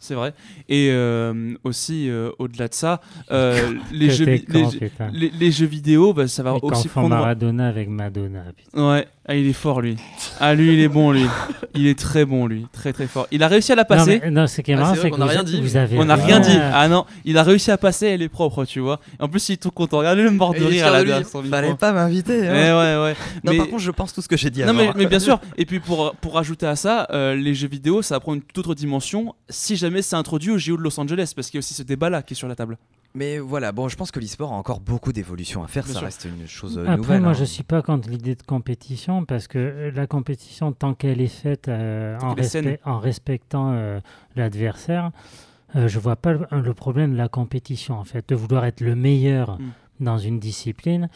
C'est vrai. Et euh, aussi, euh, au-delà de ça, euh, les, jeux, les, les- les vidéo, bah, ça va Et aussi confond prendre. Maradona avec Madonna. putain. Ouais, ah, il est fort lui. Ah lui, il est bon lui. Il est très bon lui, très très fort. Il a réussi à la Non, passer. mais- non, ce qui est Ah, marrant, c'est vrai c'est qu'on que a vous, rien dit, vous mais- avez On n'a rien dit. Ah, Ah non, il a réussi à passer, elle est propre, tu vois. En plus, il est tout content. Regardez le mort de rire à la son Fallait pas m'inviter. hein. Ouais, ouais, ouais. Non, mais, par contre, je pense tout ce que j'ai dit non, avant. mais, mais bien sûr. Et puis pour, pour ajouter à ça, euh, les jeux vidéo, ça va prendre une toute autre dimension si jamais c'est introduit au JO de Los Angeles, parce qu'il y a aussi ce débat-là qui est sur la table. Mais voilà, bon, je pense que l'e-sport a encore beaucoup d'évolution à faire. Bien ça sûr. reste une chose euh, Après, nouvelle. moi, hein. je suis pas contre l'idée de compétition parce que euh, la compétition, tant qu'elle est faite euh, en, respectant euh, l'adversaire, euh, je vois pas le, le problème de la compétition en fait, de vouloir être le meilleur Mm. dans une discipline.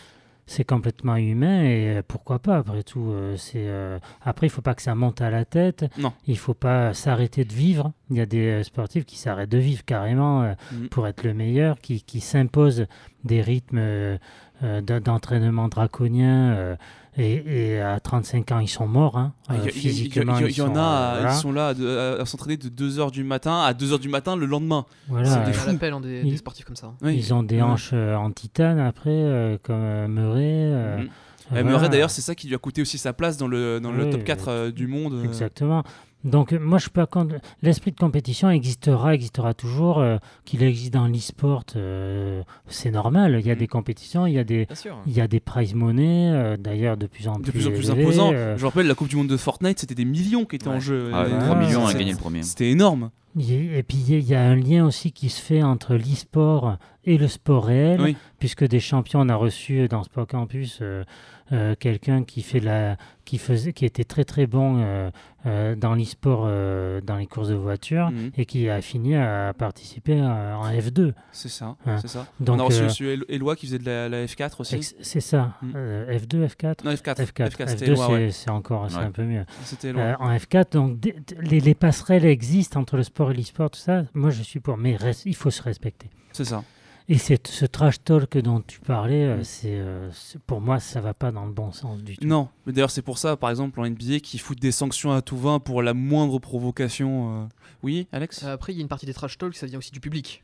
C'est complètement humain et euh, pourquoi pas après tout. euh, c'est euh, après il faut pas que ça monte à la tête. Non. Il faut pas s'arrêter de vivre. Il y a des sportifs qui s'arrêtent de vivre carrément Mhm. pour être le meilleur, qui, qui s'imposent des rythmes d'en- d'entraînement draconiens euh, et, et à 35 ans ils sont morts. hein. Ah, Il y, Euh, a- il y il y physiquement, y ils en sont, a, euh, ils voilà. sont là à, à s'entraîner de 2h du matin à 2h du matin le lendemain. Voilà, c'est euh, des fous. hein, des, Il- des sportifs comme ça. Oui. Ils ont des Ouais. hanches euh, en titane après, euh, comme euh, Murray. euh, euh, Et Murray, voilà. d'ailleurs, c'est ça qui lui a coûté aussi sa place dans le, dans le Oui, top 4 euh, du monde. euh. Exactement. Donc moi je suis pas contre. L'esprit de compétition existera, existera toujours. euh, Qu'il existe dans l'e-sport, euh, c'est normal. Il y a Mm. des compétitions, il y a des, il y a des prize money, euh, d'ailleurs de plus en De plus, plus en plus imposant. euh, Je me rappelle, la Coupe du Monde de Fortnite, c'était des millions qui étaient en jeu. Ah, Euh, 3 Voilà. millions à c'est- gagner le premier. C'était énorme. il y a- et puis il y a- il y, a un lien aussi qui se fait entre l'e-sport et le sport réel, Oui. puisque des champions, on a reçu dans Sport Campus euh, euh, quelqu'un qui fait la, qui faisait, qui était très très bon euh, euh, dans l'e-sport, euh, dans les courses de voiture, Mhm. et qui a fini à participer à- en F2. C'est ça. Ouais. C'est ça. Donc, On a reçu monsieur El- Eloi qui faisait de la, la F4 aussi. c'est ça, Mm. euh, F2, F4. Non, F4. F4, F4, c'était F2 Eloi, c'est ouais. encore Ouais. un peu mieux. En F4, donc les, les passerelles existent entre le sport et l'e-sport, tout ça. Moi, je suis pour, mais il faut se respecter. C'est ça. Et c'est ce trash talk dont tu parlais, euh, Mm. c'est euh, c'est- pour moi, ça va pas dans le bon sens du tout. Non, mais d'ailleurs c'est pour ça, par exemple, en NBA, qui foutent des sanctions à tout va pour la moindre provocation. euh. Oui, Alex? Euh, Après, il y a une partie des trash talk, ça vient aussi du public.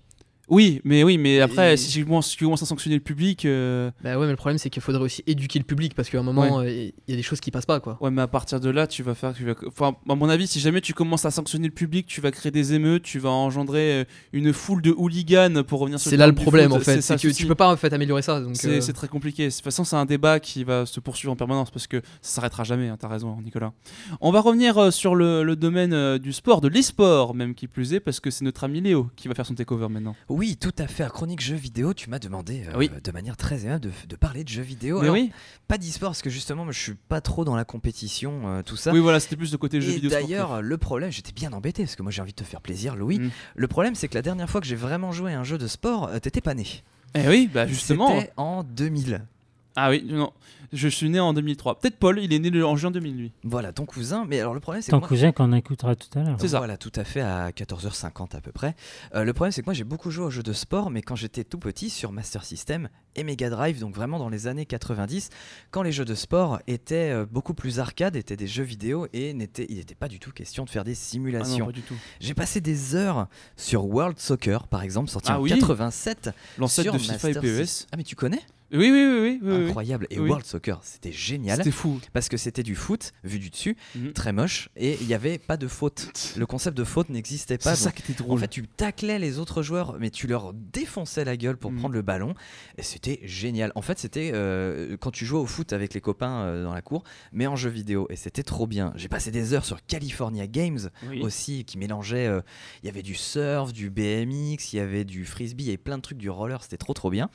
Oui, mais oui, mais après, Et- si tu commences, si tu commences à sanctionner le public, euh, Bah ouais, mais le problème, c'est qu'il faudrait aussi éduquer le public parce qu'à un moment, euh, il y a des choses qui passent pas, quoi. ouais, mais à partir de là, tu vas faire, tu vas, enfin, à mon avis, si jamais tu commences à sanctionner le public, tu vas créer des émeutes, tu vas engendrer euh, une foule de hooligans pour revenir sur C'est là le problème, foot, en fait. c'est que le tu peux pas en fait améliorer ça. C'est euh, c'est très compliqué. De toute façon, c'est un débat qui va se poursuivre en permanence parce que ça s'arrêtera jamais. hein, T'as raison, Nicolas. On va revenir sur le, le domaine du sport, de l'e-sport, même qui plus est, parce que c'est notre ami Léo qui va faire son takeover maintenant. Oui, tout à fait. À Chronique Jeux vidéo, tu m'as demandé euh, Oui. de manière très aimable de, de parler de jeux vidéo. Mais Alors, oui, Pas d'e-sport parce que justement, moi, je suis pas trop dans la compétition, euh, tout ça. oui, voilà, c'était plus le côté jeu Et vidéo. d'ailleurs, le problème, j'étais bien embêté parce que moi j'ai envie de te faire plaisir, Louis. Mm. Le problème, c'est que la dernière fois que j'ai vraiment joué à un jeu de sport, euh, t'étais pas né. Eh oui, bah justement. C'était en 2000. Ah oui, non. Je suis né en 2003. Peut-être Paul, il est né le- en juin 2000, lui. Voilà, ton cousin. Mais alors le problème, c'est que Ton moi- cousin qu'on écoutera tout à l'heure. C'est ça. Voilà, tout à fait, à 14h50 à peu près. Euh, le problème, c'est que moi, j'ai beaucoup joué aux jeux de sport, mais quand j'étais tout petit, sur Master System et Mega Drive, donc vraiment dans les années 90, quand les jeux de sport étaient euh, beaucoup plus arcades, étaient des jeux vidéo, et n'était- il n'était pas du tout question de faire des Ah non, simulations. pas du tout. j'ai passé des heures sur World Soccer, par exemple, sorti Ah en oui 87. L'ancêtre sur de FIFA et PES. System. Ah, mais tu connais? Oui, oui, oui, oui. Incroyable. Et Oui. World Soccer, c'était génial. C'était fou. Parce que c'était du foot, vu du dessus, Mhm. très moche, et il n'y avait pas de faute. Le concept de faute n'existait pas. C'est ça qui était en drôle. fait, tu taclais les autres joueurs, mais tu leur défonçais la gueule pour Mm. prendre le ballon. Et c'était génial. En fait, c'était euh, quand tu jouais au foot avec les copains euh, dans la cour, mais en jeu vidéo. Et c'était trop bien. J'ai passé des heures sur California Games Oui. aussi, qui mélangeait. euh, Il y avait du surf, du BMX, il y avait du frisbee, il y avait plein de trucs, du roller. C'était trop trop bien.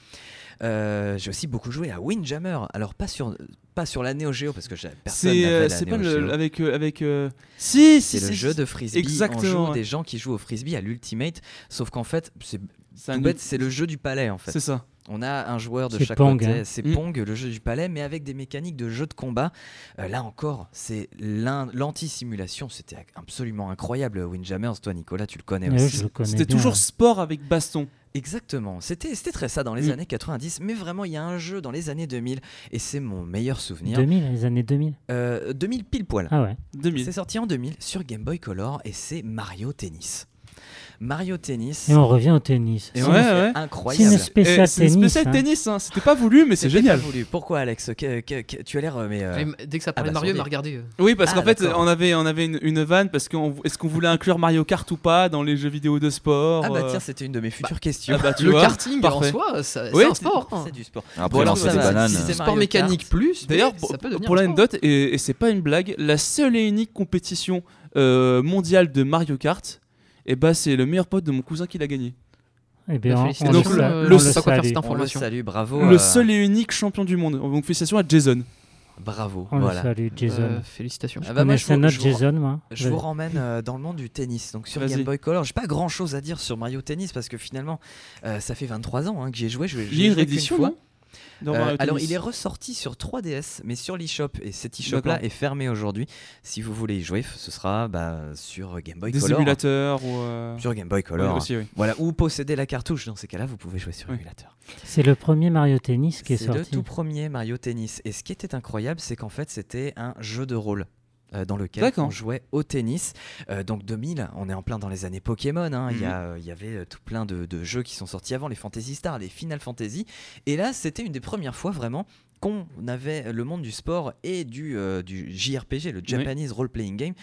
Euh, J'ai aussi beaucoup joué à Windjammer. Alors, pas sur, pas sur la Neo Geo, parce que personne C'est n'avait euh, la pas Neo le, avec euh, avec euh, si si C'est le si, jeu si. de frisbee. Exactement, On joue ouais. des gens qui jouent au frisbee à l'ultimate, sauf qu'en fait, c'est un- bête, c'est le jeu du palais en fait. C'est ça. On a un joueur de chaque Pong, côté, hein. c'est Mm. Pong, le jeu du palais, mais avec des mécaniques de jeu de combat. Euh, là encore, c'est l'anti-simulation, c'était absolument incroyable. Windjammers, toi Nicolas, tu le connais Oui, aussi. je le connais C'était toujours sport avec baston. Exactement, c'était c'était très ça dans les Mm. années 90, mais vraiment il y a un jeu dans les années 2000, et c'est mon meilleur souvenir. 2000, les années 2000. Euh, 2000 pile poil. Ah ouais. 2000. C'est sorti en 2000 sur Game Boy Color, et c'est Mario Tennis. Mario Tennis. Et on revient au tennis. Et Ouais. C'est incroyable. une spéciale c'est tennis. spécial hein. tennis, hein. c'était pas voulu, mais c'est génial. pas voulu. Pourquoi Alex Que- que- que- Tu as l'air euh, mais euh, Ah, Dès que ça parlait bah, de Mario, il m'a regardé. euh. Oui, parce Ah, qu'en fait, on avait, on avait une, une vanne parce qu'on est-ce qu'on voulait inclure Mario Kart ou pas dans les jeux vidéo de sport Ah bah euh, tiens, c'était une de mes futures questions. ah bah, tu le vois, karting parfait. en soi, Oui, c'est un sport. hein. C'est du sport. Après, Bon, ça des bananes. si C'est c'est sport mécanique plus. D'ailleurs, pour, l'anecdote, et, c'est pas une blague, la seule et unique compétition mondiale de Mario Kart, et bah c'est le meilleur pote de mon cousin qui l'a gagné. Eh bien, on, on Félicitations, le, euh, salue. cette On salue, bravo. le euh, seul et unique champion du monde. Donc félicitations à Jason. Bravo. On voilà. le salue, Jason. Euh, félicitations. Ah Je bah, moi, je vous- notre je vous- Jason, moi. Je vous ramène euh, dans le monde du tennis. Donc sur. Game Boy Color, j'ai pas grand chose à dire sur Mario Tennis parce que finalement, euh, ça fait 23 ans hein, que j'y ai joué. Je, Il y a j'y ai une joué qu'une réédition, fois. Non Euh, Mario alors il est ressorti sur 3DS, mais sur l'eShop. Et cet eShop là D'accord. est fermé aujourd'hui. Si vous voulez y jouer, ce sera bah, sur Game Boy Des Color. émulateurs ou. euh, Sur Game Boy ouais, Color. aussi, oui. Voilà, ou posséder la cartouche. Dans ces cas-là, vous pouvez jouer sur Oui. émulateur. C'est le premier Mario Tennis qui est, C'est le sorti. tout premier Mario Tennis. Et ce qui était incroyable, c'est qu'en fait, c'était un jeu de rôle. Euh, dans lequel on jouait au tennis. Euh, donc 2000, on est en plein dans les années Pokémon. hein. Il y, a, euh, il y avait euh, tout plein de, de jeux qui sont sortis avant, les Fantasy Star, les Final Fantasy. Et là, c'était une des premières fois vraiment qu'on avait le monde du sport et du, du JRPG, le Japanese Role Playing Game,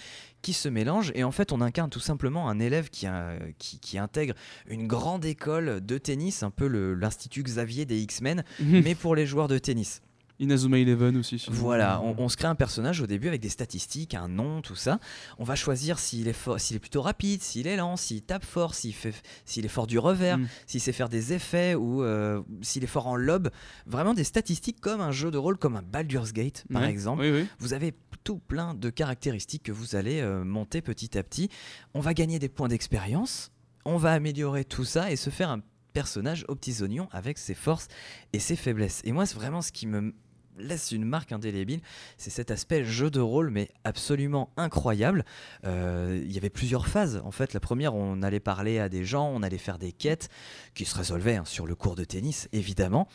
qui se mélangent. Et en fait, on incarne tout simplement un élève qui, a- qui, qui intègre une grande école de tennis, un peu l'Institut Xavier des X-Men, mais pour les joueurs de tennis. Inazuma Eleven aussi. Voilà, on, on se crée un personnage au début avec des statistiques, un nom, tout ça. On va choisir s'il est, fort- s'il est plutôt rapide, s'il est lent, s'il tape fort, s'il, fait, s'il est fort du revers, Mm. s'il sait faire des effets ou euh, s'il est fort en lob. Vraiment des statistiques comme un jeu de rôle, comme un Baldur's Gate par Ouais. exemple. Oui, oui. Vous avez tout plein de caractéristiques que vous allez euh, monter petit à petit. On va gagner des points d'expérience, on va améliorer tout ça et se faire un personnage aux petits oignons avec ses forces et ses faiblesses. Et moi, c'est vraiment ce qui me laisse une marque indélébile, c'est cet aspect jeu de rôle, mais absolument incroyable. Euh, Il y avait plusieurs phases. En fait, la première, on allait parler à des gens, on allait faire des quêtes qui se résolvaient hein, sur le cours de tennis, évidemment.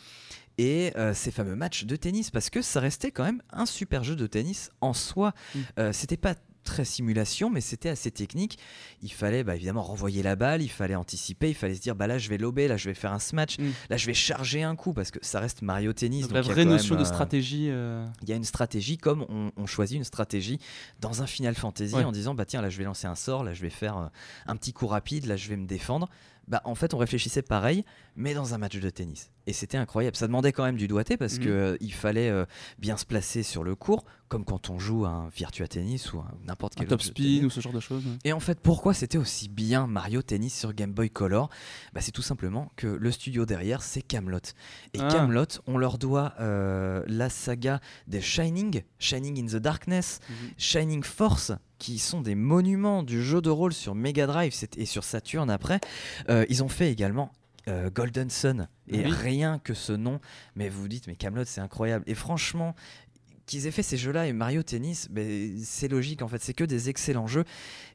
Et euh, ces fameux matchs de tennis, parce que ça restait quand même un super jeu de tennis en soi. Mm. Euh, c'était pas très simulation, mais c'était assez technique. Il fallait bah, évidemment renvoyer la balle, il fallait anticiper, il fallait se dire bah là je vais lober, là je vais faire un smash, Mm. là je vais charger un coup parce que ça reste Mario Tennis. Donc, donc la il y a vraie notion même, de euh, stratégie. euh, il y a une stratégie comme on, on choisit une stratégie dans un Final Fantasy Ouais. en disant bah tiens là je vais lancer un sort, là je vais faire euh, un petit coup rapide, là je vais me défendre. Bah en fait on réfléchissait pareil mais dans un match de tennis et c'était incroyable. Ça demandait quand même du doigté parce Mhm. que euh, il fallait euh, bien se placer sur le court comme quand on joue à un Virtua Tennis ou n'importe un quel top jeu de spin ou ce genre de choses. ouais. Et en fait, pourquoi c'était aussi bien Mario Tennis sur Game Boy Color? Bah, C'est tout simplement que le studio derrière, c'est Camelot. Et Ah. Camelot, on leur doit euh, la saga des Shining, Shining in the Darkness, Mhm. Shining Force, qui sont des monuments du jeu de rôle sur Mega Drive et sur Saturn après. Euh, ils ont fait également euh, Golden Sun. Et Oui. rien que ce nom, mais vous vous dites, mais Camelot, c'est incroyable. Et franchement, qu'ils aient fait ces jeux-là et Mario Tennis, ben, c'est logique en fait, c'est que des excellents jeux.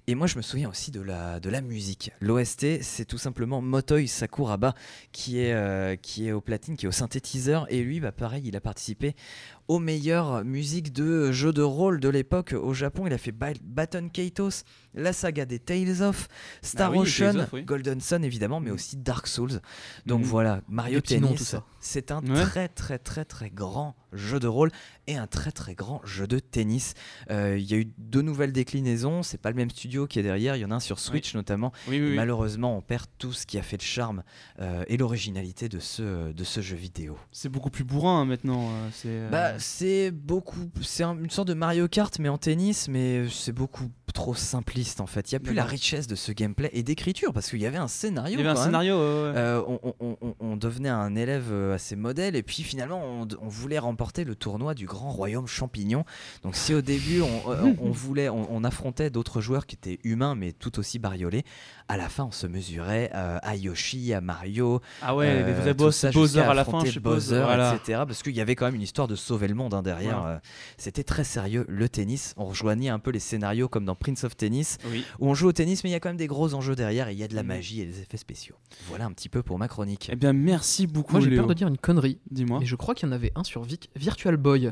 Et moi, je me souviens aussi de la, de la musique. L'OST, c'est tout simplement Motoi Sakuraba qui est, euh, qui est au platine, qui est au synthétiseur. Et lui, bah, pareil, il a participé aux meilleures musiques de jeux de rôle de l'époque au Japon. Il a fait Ba- Baton Kaitos, la saga des Tales of, Star Ah oui, Ocean, Tales of, oui. Golden Sun évidemment, mais Mhm. aussi Dark Souls. Donc Mhm. voilà, Mario Tennis, c'est un Ouais. très très très très grand jeu de rôle et un très très grand jeu de tennis. Euh, Il y a eu deux nouvelles déclinaisons, c'est pas le même studio qui est derrière, il y en a un sur Switch notamment. Oui. Malheureusement, on perd tout ce qui a fait le charme euh, et l'originalité de ce, de ce jeu vidéo. C'est beaucoup plus bourrin hein, maintenant. euh, c'est, Bah, c'est beaucoup, c'est un- une sorte de Mario Kart mais en tennis, mais c'est beaucoup trop simpliste en fait. Il y a plus la richesse de ce gameplay et d'écriture parce qu'il y avait un scénario. il y avait un même. scénario. ouais, ouais. Euh, on, on- on- on devenait un élève euh, assez modèle et puis finalement on, voulait remporter le tournoi du grand royaume champignon. Donc si au début on, euh, voulait, on, on affrontait d'autres joueurs qui étaient humains mais tout aussi bariolés, à la fin on se mesurait euh, à Yoshi, à Mario, ah ouais, les vrais tout boss, ça Bowser à la fin, je. Bowser, voilà. etc. Parce qu'il y avait quand même une histoire de sauver le monde hein, derrière. Euh, C'était très sérieux le tennis. On rejoignait un peu les scénarios comme dans Prince of Tennis Oui. où on joue au tennis mais il y a quand même des gros enjeux derrière et il y a de la Mhm. magie et des effets spéciaux. Voilà un petit peu pour ma chronique. Eh bien, merci beaucoup, Moi, j'ai peur de dire une connerie, Dis-moi. mais je crois qu'il y en avait un sur Vi- Virtual Boy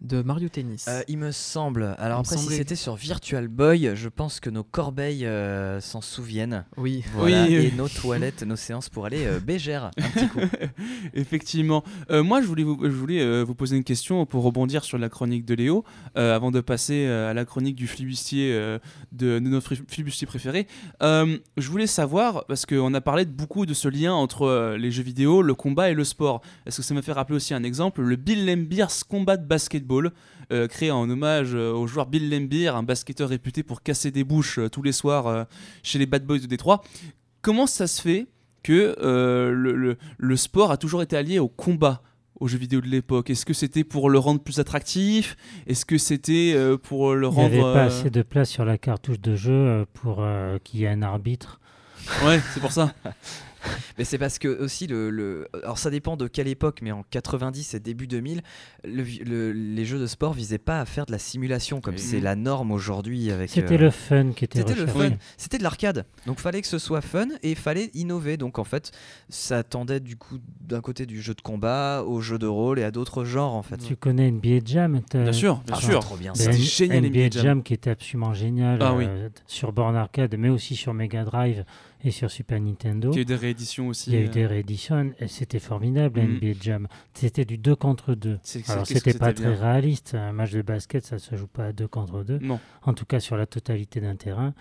de Mario Tennis. Euh, il me semble. Alors me après, si c'était sur Virtual Boy, je pense que nos corbeilles euh, s'en souviennent. oui. Voilà. Oui, et nos toilettes, nos séances pour aller euh, bégère un petit coup. Effectivement. Euh, moi, je voulais, vous, je voulais euh, vous poser une question pour rebondir sur la chronique de Léo, euh, avant de passer euh, à la chronique du flibustier euh, de, de notre flibustier préféré. Euh, je voulais savoir, parce qu'on a parlé de beaucoup de ce lien entre euh, les jeux vidéo, le combat et le sport. Est-ce que ça m'a fait rappeler aussi un exemple Le Bill Lambiers Combat Basketball, euh, créé en hommage euh, au joueur Bill Lambier, un basketteur réputé pour casser des bouches euh, tous les soirs chez les Bad Boys de Détroit. Comment ça se fait que le, le- le sport a toujours été allié au combat aux jeux vidéo de l'époque? Est-ce que c'était pour le rendre plus attractif? Est-ce que c'était euh, pour le Il n'y rendre. avait pas euh, assez de place sur la cartouche de jeu pour euh, qu'il y ait un arbitre. Ouais, c'est pour ça. Mais c'est parce que aussi le, le- alors ça dépend de quelle époque, mais en 90 et début 2000, le le- les jeux de sport visaient pas à faire de la simulation comme Oui. c'est la norme aujourd'hui avec. C'était euh, le fun qui était C'était le fun, c'était de l'arcade. Donc fallait que ce soit fun et fallait innover. Donc en fait, ça tendait du coup d'un côté du jeu de combat au jeu de rôle et à d'autres genres en fait. Tu connais NBA Jam t'as- Bien sûr, bien Ah, sûr. trop bien. C'était génial, NBA NBA Jam. Jam. qui était absolument génial Ah oui. euh, sur borne arcade, mais aussi sur Mega Drive et sur Super Nintendo. Il y a eu des rééditions aussi. Il y a eu euh, des rééditions et c'était formidable Mhm. NBA Jam. C'était du 2 contre 2. c'est- c'est- Alors c'était pas très bien. réaliste. Un match de basket, ça se joue pas à 2 contre 2. Non. En tout cas sur la totalité d'un terrain.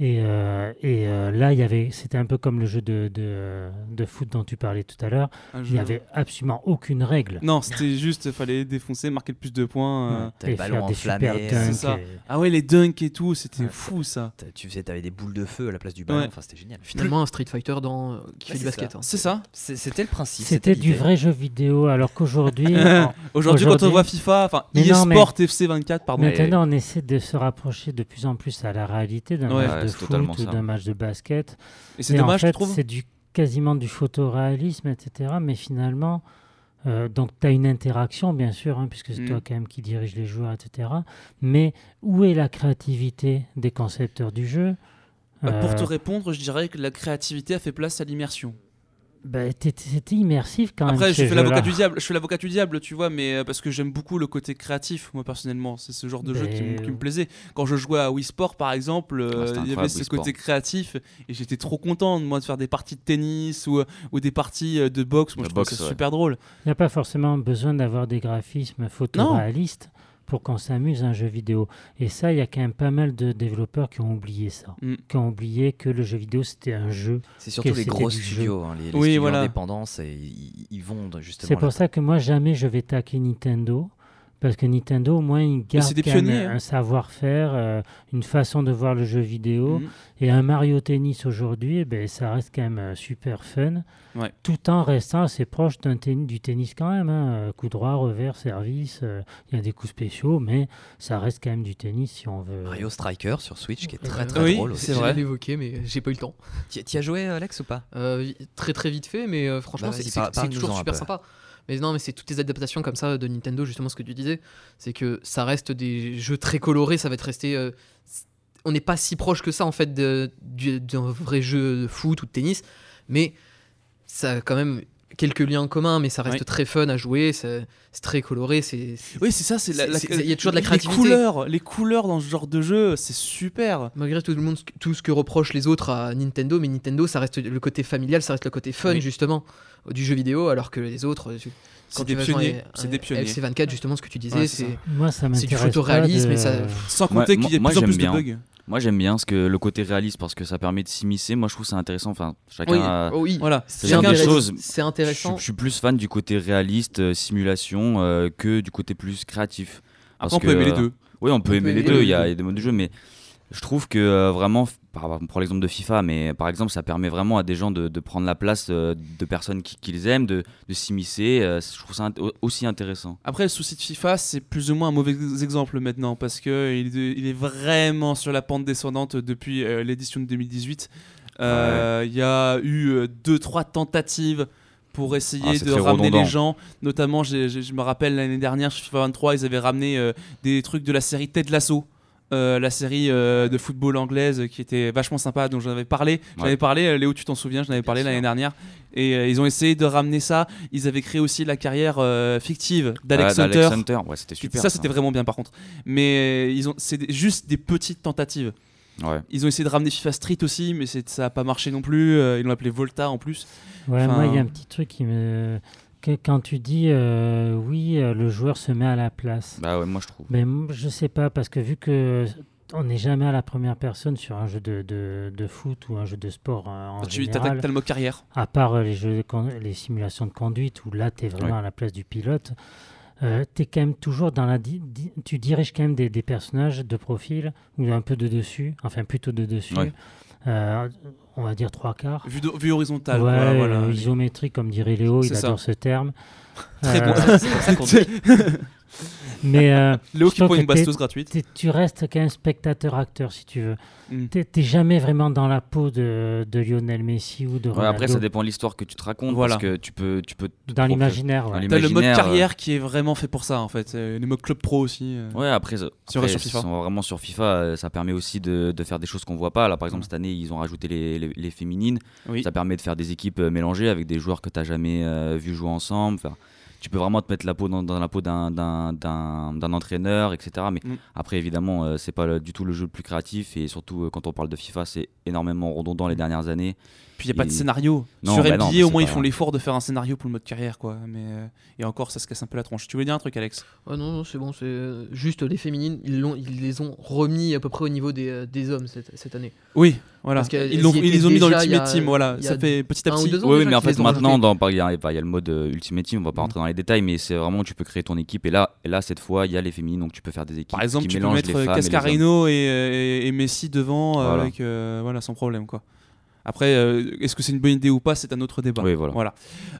Et, euh, et euh, là, il y avait, c'était un peu comme le jeu de, de, de foot dont tu parlais tout à l'heure. Il n'y avait absolument aucune règle. Non, c'était juste, fallait défoncer, marquer le plus de points. euh. T'as le et ballon faire des enflammé, super c'est dunks. ça. et- Ah ouais, les dunks et tout, c'était Ouais. fou ça. Tu faisais, t'avais des boules de feu à la place du ballon. Ouais. Enfin, c'était génial. Finalement, un Street Fighter dans... euh, qui Ouais, fait du basket. hein. C'est ça. C'était le principe. C'était du vrai jeu vidéo, alors qu'aujourd'hui, en- Aujourd'hui, quand on Aujourd'hui- voit FIFA, enfin, Mais non, mais- eSport FC 24, pardon. maintenant on essaie de se rapprocher de plus en plus à la réalité d'un Ouais, match ouais, de c'est foot ou ça. d'un match de basket. Et c'est Et en dommage, fait, tu trouves C'est du quasiment du photoréalisme, etc. Mais finalement, euh, donc tu as une interaction, bien sûr, hein, puisque c'est Mm. toi quand même qui dirige les joueurs, etc. Mais où est la créativité des concepteurs du jeu? Bah, Pour Euh, te répondre, je dirais que la créativité a fait place à l'immersion. Bah, C'était immersif quand même. Après, je fais l'avocat du diable, je fais l'avocat du diable, tu vois, mais euh, parce que j'aime beaucoup le côté créatif, moi personnellement, c'est ce genre de jeu qui, me- Ben, qui me plaisait. Quand je jouais à Wii Sport, par exemple, euh, Ah, il y avait ce Wii Sport. côté créatif et j'étais trop content moi de faire des parties de tennis ou, ou des parties euh, de boxe. Moi, De je trouve boxe, ça ouais. super drôle. Il n'y a pas forcément besoin d'avoir des graphismes photoréalistes pour qu'on s'amuse à un jeu vidéo. Et ça, il y a quand même pas mal de développeurs qui ont oublié ça. Mm. Qui ont oublié que le jeu vidéo, c'était un jeu. C'est surtout que les gros studios, hein, les, les Oui, studios voilà. indépendants, c'est- ils, ils vont justement. C'est pour là- ça que moi, jamais je vais taquer Nintendo. Parce que Nintendo, au moins, ils gardent pionniers, un, hein. savoir-faire, euh, une façon de voir le jeu vidéo. Mhm. Et un Mario Tennis aujourd'hui, eh ben, ça reste quand même euh, super fun, Ouais. tout en restant assez proche du tennis quand même. hein. Euh, Coup droit, revers, service, euh, il y a des coups spéciaux, mais ça reste quand même du tennis si on veut. Mario Striker sur Switch qui est très très Oui, drôle aussi. c'est vrai. l'évoquer, mais j'ai pas eu le temps. T'y as joué Alex ou pas? Euh, très très vite fait, mais euh, franchement, Bah, c'est toujours un super sympa. Mais non, mais c'est toutes les adaptations comme ça de Nintendo, justement ce que tu disais, c'est que ça reste des jeux très colorés, ça va être resté. euh, on n'est pas si proche que ça en fait d'un vrai jeu de foot ou de tennis, mais ça a quand même quelques liens en commun, mais ça reste Oui. très fun à jouer, c'est très coloré, c'est. Oui, c'est ça, c'est il y a toujours de la les créativité. couleurs, les couleurs dans ce genre de jeu, c'est super. Malgré tout le monde, tout ce que reprochent les autres à Nintendo, mais Nintendo, ça reste le côté familial, ça reste le côté fun Oui. justement du jeu vidéo, alors que les autres, tu- C'est des pionniers. C'est des pionniers. FC24, justement, ce que tu disais, Ouais, c'est du photoréalisme de- et ça. Sans compter qu'il y a de moi, plus en plus de bien. bugs. Moi j'aime bien ce que le côté réaliste parce que ça permet de s'immiscer. Moi je trouve ça intéressant. Enfin, chacun. Oui, a- oh oui. Voilà, C'est choses- C'est Je suis, intéressant. je suis plus fan du côté réaliste, euh, simulation, euh, que du côté plus créatif. Après, Parce on peut aimer les euh, deux. Oui, on peut On aimer peut les aimer deux. les Il y a, deux. il y a des modes de jeu, mais je trouve que euh, vraiment, par, pour l'exemple de FIFA, mais par exemple, ça permet vraiment à des gens de, de prendre la place euh, de personnes qui- qu'ils aiment, de, de s'immiscer. euh, je trouve ça int- aussi intéressant. Après, le souci de FIFA, c'est plus ou moins un mauvais exemple maintenant parce que il est, vraiment sur la pente descendante depuis l'édition de 2018. Euh, Il y a eu deux, trois tentatives pour essayer Ah, c'est de ramener redondant. les gens. Notamment, je me rappelle l'année dernière, FIFA 23, ils avaient ramené euh, des trucs de la série Ted Lasso. Euh, la série euh, de football anglaise qui était vachement sympa dont j'en avais parlé j'en Ouais. avais parlé euh, Léo tu t'en souviens j'en avais parlé l'année dernière et euh, ils ont essayé de ramener ça ils avaient créé aussi la carrière euh, fictive d'Alex Ah, Hunter Hunter, ouais, c'était super. ça, c'était vraiment bien par contre. Mais euh, ils ont, c'est juste des petites tentatives. Ouais. Ils ont essayé de ramener FIFA Street aussi, mais ça n'a pas marché non plus. Ils l'ont appelé Volta en plus. Ouais, Enfin- moi, il y a un petit truc qui me. Quand tu dis euh, oui, euh, le joueur se met à la place. Bah ouais, moi je trouve. Mais je sais pas, parce que vu que on n'est jamais à la première personne sur un jeu de, de, de foot ou un jeu de sport euh, en tu général, t'as le mot carrière. à part euh, les, jeux de les simulations de conduite où là, tu es vraiment Ouais. à la place du pilote, tu es quand même toujours dans la. di- di- tu diriges quand même des, des personnages de profil ou un peu de dessus, enfin plutôt de dessus. Ouais. Euh, on va dire trois quarts. Vue, vue horizontale. ouais, quoi, voilà. isométrique, comme dirait Léo, il ça. adore ce terme. Très Euh, bon. C'est ça qu'on dit. Mais euh, Léo qui prend une bastos gratuite. tu restes qu'un spectateur-acteur, si tu veux. Mm. T'es t'es jamais vraiment dans la peau de, de Lionel Messi ou de Ouais, Ronaldo. après, ça dépend de l'histoire que tu te racontes. Voilà. Parce que tu peux. Tu peux Dans l'imaginaire, ouais. T'as le mode carrière qui est vraiment fait pour ça en fait. Euh, Le mode club pro aussi. euh. Ouais, après, ça- Si on après, reste sur FIFA. si on vraiment sur FIFA, euh, ça permet aussi de, de faire des choses qu'on voit pas. Là, par exemple, cette année, ils ont rajouté les, les- les féminines. Oui. Ça permet de faire des équipes euh, mélangées avec des joueurs que tu n'as jamais euh, vu jouer ensemble. Enfin, tu peux vraiment te mettre la peau dans, dans la peau d'un- entraîneur, etc. Mais Mm. après, évidemment, euh, c'est pas du tout le jeu le plus créatif. Et surtout, euh, quand on parle de FIFA, c'est énormément redondant les dernières années. Puis il n'y a pas de scénario. Non, Sur bah NBA, non, au moins, ils font l'effort de faire un scénario pour le mode carrière, quoi. Mais euh, et encore, ça se casse un peu la tronche. Tu voulais dire un truc, Alex? Ouais, non, non, c'est bon, c'est euh, juste les féminines, ils, l'ont- ils les ont remis à peu près au niveau des, euh, des hommes cette, cette année. Oui, voilà. Parce Ils, l'ont- les ont mis dans l'Ultimate a- Team, voilà. Ça fait petit à ou petit. deux ans Oui, déjà mais en fait, maintenant, il y, a il y a le mode euh, Ultimate Team, on va pas Mm. rentrer dans les détails, mais c'est vraiment, tu peux créer ton équipe. Et là, et là cette fois, il y a les féminines, donc tu peux faire des équipes Par exemple, qui tu peux mettre. Cascarino et, Messi devant voilà sans problème quoi. Après, euh, est-ce que c'est une bonne idée ou pas, c'est un autre débat. Oui, voilà.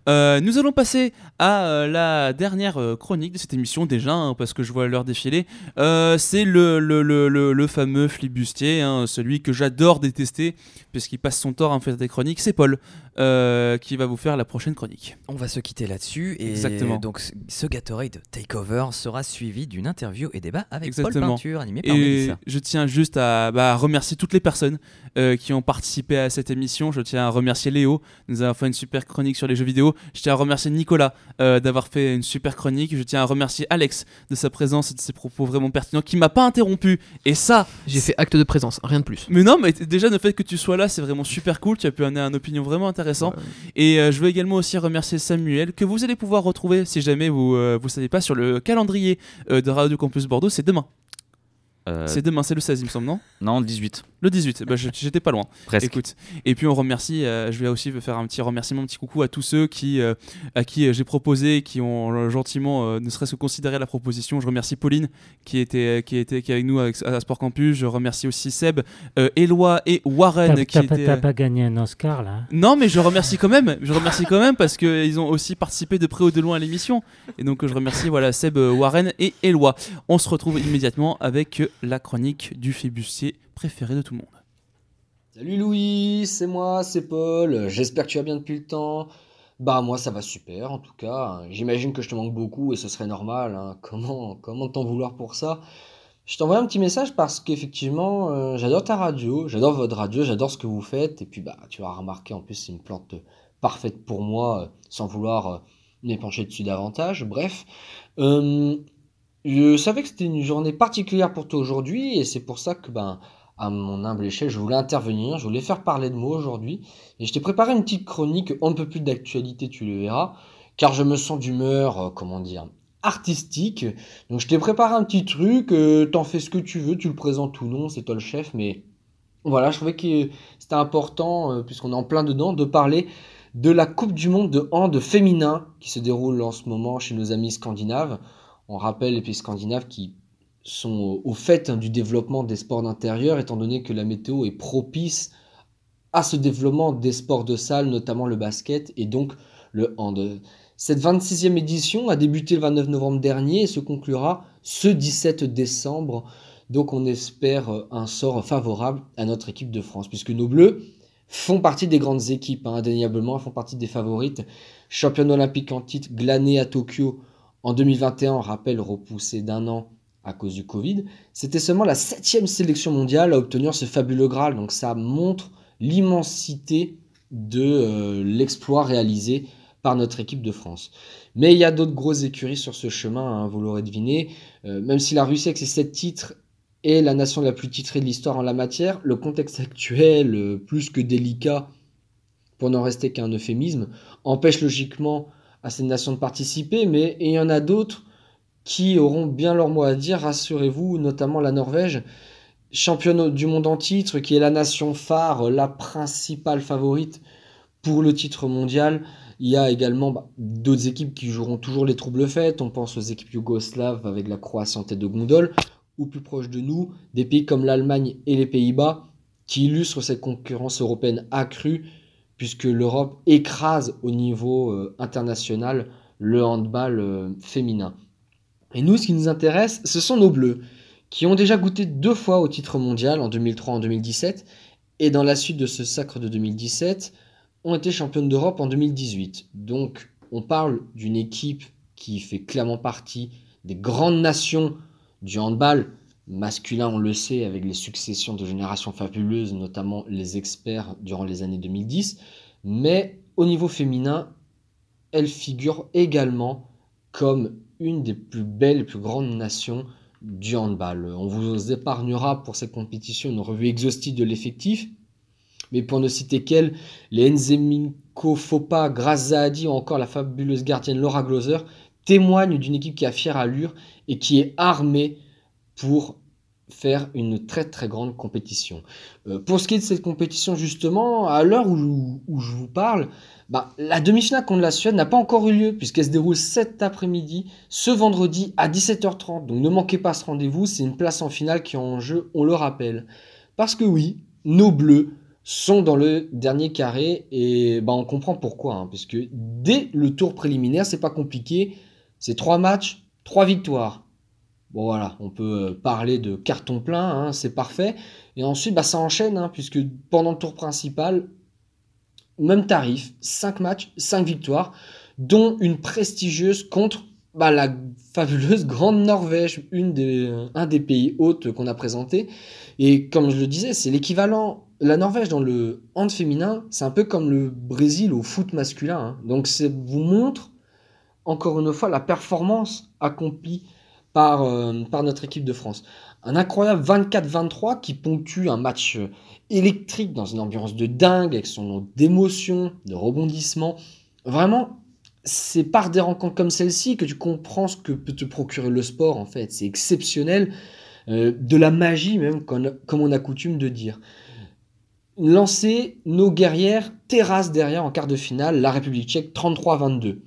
Euh, nous allons passer à euh, la dernière chronique de cette émission déjà, hein, parce que je vois l'heure défiler. Euh, c'est le, le, le, le, le fameux flibustier, hein, celui que j'adore détester, puisqu'il passe son temps à me faire des chroniques. C'est Paul euh, qui va vous faire la prochaine chronique. On va se quitter là-dessus et Exactement. donc ce- Gatorade Takeover sera suivi d'une interview et débat avec Exactement. Paul Peinture animé par Et Mélissa. je tiens juste à bah, remercier toutes les personnes euh, qui ont participé à cette émission. Je tiens à remercier Léo, nous avoir fait une super chronique sur les jeux vidéo. Je tiens à remercier Nicolas euh, d'avoir fait une super chronique. Je tiens à remercier Alex de sa présence et de ses propos vraiment pertinents qui m'a pas interrompu. Et ça, J'ai fait acte de présence, rien de plus. mais non, mais déjà le fait que tu sois là, c'est vraiment super cool. Tu as pu amener une opinion vraiment intéressante. Et euh, je veux également aussi remercier Samuel, que vous allez pouvoir retrouver si jamais vous ne vous savez pas sur le calendrier euh, de Radio Campus Bordeaux. C'est demain. Euh, C'est demain, c'est le 16, il me semble, non? Non, 18, Le 18, bah, j'étais pas loin. presque. Écoute, et puis on remercie, euh, je vais aussi faire un petit remerciement, un petit coucou à tous ceux qui, euh, à qui j'ai proposé, qui ont gentiment, euh, ne serait-ce que considéré la proposition. Je remercie Pauline qui était, qui était qui est avec nous avec- à Sport Campus. Je remercie aussi Seb, euh, Éloi et Warren T'as qui t'as pas, gagné un Oscar là hein? Non, mais je remercie quand même. Je remercie quand même parce qu'ils ont aussi participé de près ou de loin à l'émission. Et donc je remercie voilà Seb, Warren et Éloi. On se retrouve immédiatement avec euh, la chronique du fébustier préféré de tout le monde. Salut Louis, c'est moi, c'est Paul. J'espère que tu vas bien depuis le temps. Bah moi ça va super en tout cas. J'imagine que je te manque beaucoup et ce serait normal. hein. Comment comment t'en vouloir pour ça? Je t'envoie un petit message parce qu'effectivement euh, j'adore ta radio, j'adore votre radio, j'adore ce que vous faites et puis bah tu vas remarquer en plus c'est une plante parfaite pour moi euh, sans vouloir euh, m'épancher dessus davantage. Bref, Euh, je savais que c'était une journée particulière pour toi aujourd'hui et c'est pour ça que ben à mon humble échelle, je voulais intervenir, je voulais faire parler de moi aujourd'hui. Et je t'ai préparé une petite chronique, on ne peut plus d'actualité, tu le verras, car je me sens d'humeur, euh, comment dire, artistique. Donc je t'ai préparé un petit truc, euh, t'en fais ce que tu veux, tu le présentes ou non, c'est toi le chef, mais voilà, je trouvais que c'était important, euh, puisqu'on est en plein dedans, de parler de la Coupe du Monde de hand féminin qui se déroule en ce moment chez nos amis scandinaves. On rappelle les pays scandinaves qui sont au- fait hein, du développement des sports d'intérieur, étant donné que la météo est propice à ce développement des sports de salle, notamment le basket et donc le hand. Cette 26e édition a débuté le 29 novembre dernier et se conclura ce 17 décembre. Donc on espère euh, un sort favorable à notre équipe de France, puisque nos Bleus font partie des grandes équipes, hein, indéniablement, font partie des favorites. Championne olympique en titre, glanée à Tokyo en 2021, on rappelle, repoussé d'un an à cause du Covid. C'était seulement la septième sélection mondiale à obtenir ce fabuleux Graal. Donc ça montre l'immensité de euh, l'exploit réalisé par notre équipe de France. Mais il y a d'autres grosses écuries sur ce chemin, hein, vous l'aurez deviné. Euh, même si la Russie avec ses sept titres est la nation la plus titrée de l'histoire en la matière, le contexte actuel, euh, plus que délicat, pour n'en rester qu'un euphémisme, empêche logiquement à cette nation de participer, mais il y en a d'autres qui auront bien leur mot à dire, rassurez-vous, notamment la Norvège, championne du monde en titre, qui est la nation phare, la principale favorite pour le titre mondial. Il y a également bah, d'autres équipes qui joueront toujours les troubles fêtes. On pense aux équipes yougoslaves avec la Croatie en tête de gondole, ou plus proche de nous, des pays comme l'Allemagne et les Pays-Bas, qui illustre cette concurrence européenne accrue, puisque l'Europe écrase au niveau euh, international le handball euh, féminin. Et nous, ce qui nous intéresse, ce sont nos bleus, qui ont déjà goûté deux fois au titre mondial, en 2003 et en 2017, et dans la suite de ce sacre de 2017, ont été championnes d'Europe en 2018. Donc, on parle d'une équipe qui fait clairement partie des grandes nations du handball masculin, on le sait, avec les successions de générations fabuleuses, notamment les experts durant les années 2010. Mais au niveau féminin, elle figure également comme une des plus belles et plus grandes nations du handball. On vous épargnera pour cette compétition une revue exhaustive de l'effectif, mais pour ne citer qu'elle, les Nzeminko Fopa, Grace Zahadi ou encore la fabuleuse gardienne Laura Gloser témoignent d'une équipe qui a fière allure et qui est armée pour faire une très très grande compétition. Euh, pour ce qui est de cette compétition justement, à l'heure où, je vous parle, bah, la demi-finale contre la Suède n'a pas encore eu lieu puisqu'elle se déroule cet après-midi, ce vendredi à 17h30. Donc ne manquez pas ce rendez-vous, c'est une place en finale qui est en jeu, on le rappelle. Parce que oui, nos bleus sont dans le dernier carré et bah, on comprend pourquoi. hein, puisque dès le tour préliminaire, c'est pas compliqué, c'est trois matchs, trois victoires. Bon voilà, on peut euh, parler de carton plein, hein, c'est parfait. Et ensuite, bah, ça enchaîne, hein, puisque pendant le tour principal, même tarif, 5 matchs, 5 victoires, dont une prestigieuse contre bah, la fabuleuse Grande Norvège, euh, un des pays hôtes qu'on a présenté. Et comme je le disais, c'est l'équivalent. La Norvège dans le hand féminin, c'est un peu comme le Brésil au foot masculin. hein. Donc ça vous montre, encore une fois, la performance accomplie par, euh, par notre équipe de France. Un incroyable 24-23 qui ponctue un match euh, électrique dans une ambiance de dingue, avec son lot d'émotions, de rebondissements. Vraiment, c'est par des rencontres comme celle-ci que tu comprends ce que peut te procurer le sport, en fait. C'est exceptionnel, euh, de la magie même, comme, comme on a coutume de dire. Lancer nos guerrières terrasse derrière en quart de finale la République tchèque 33-22.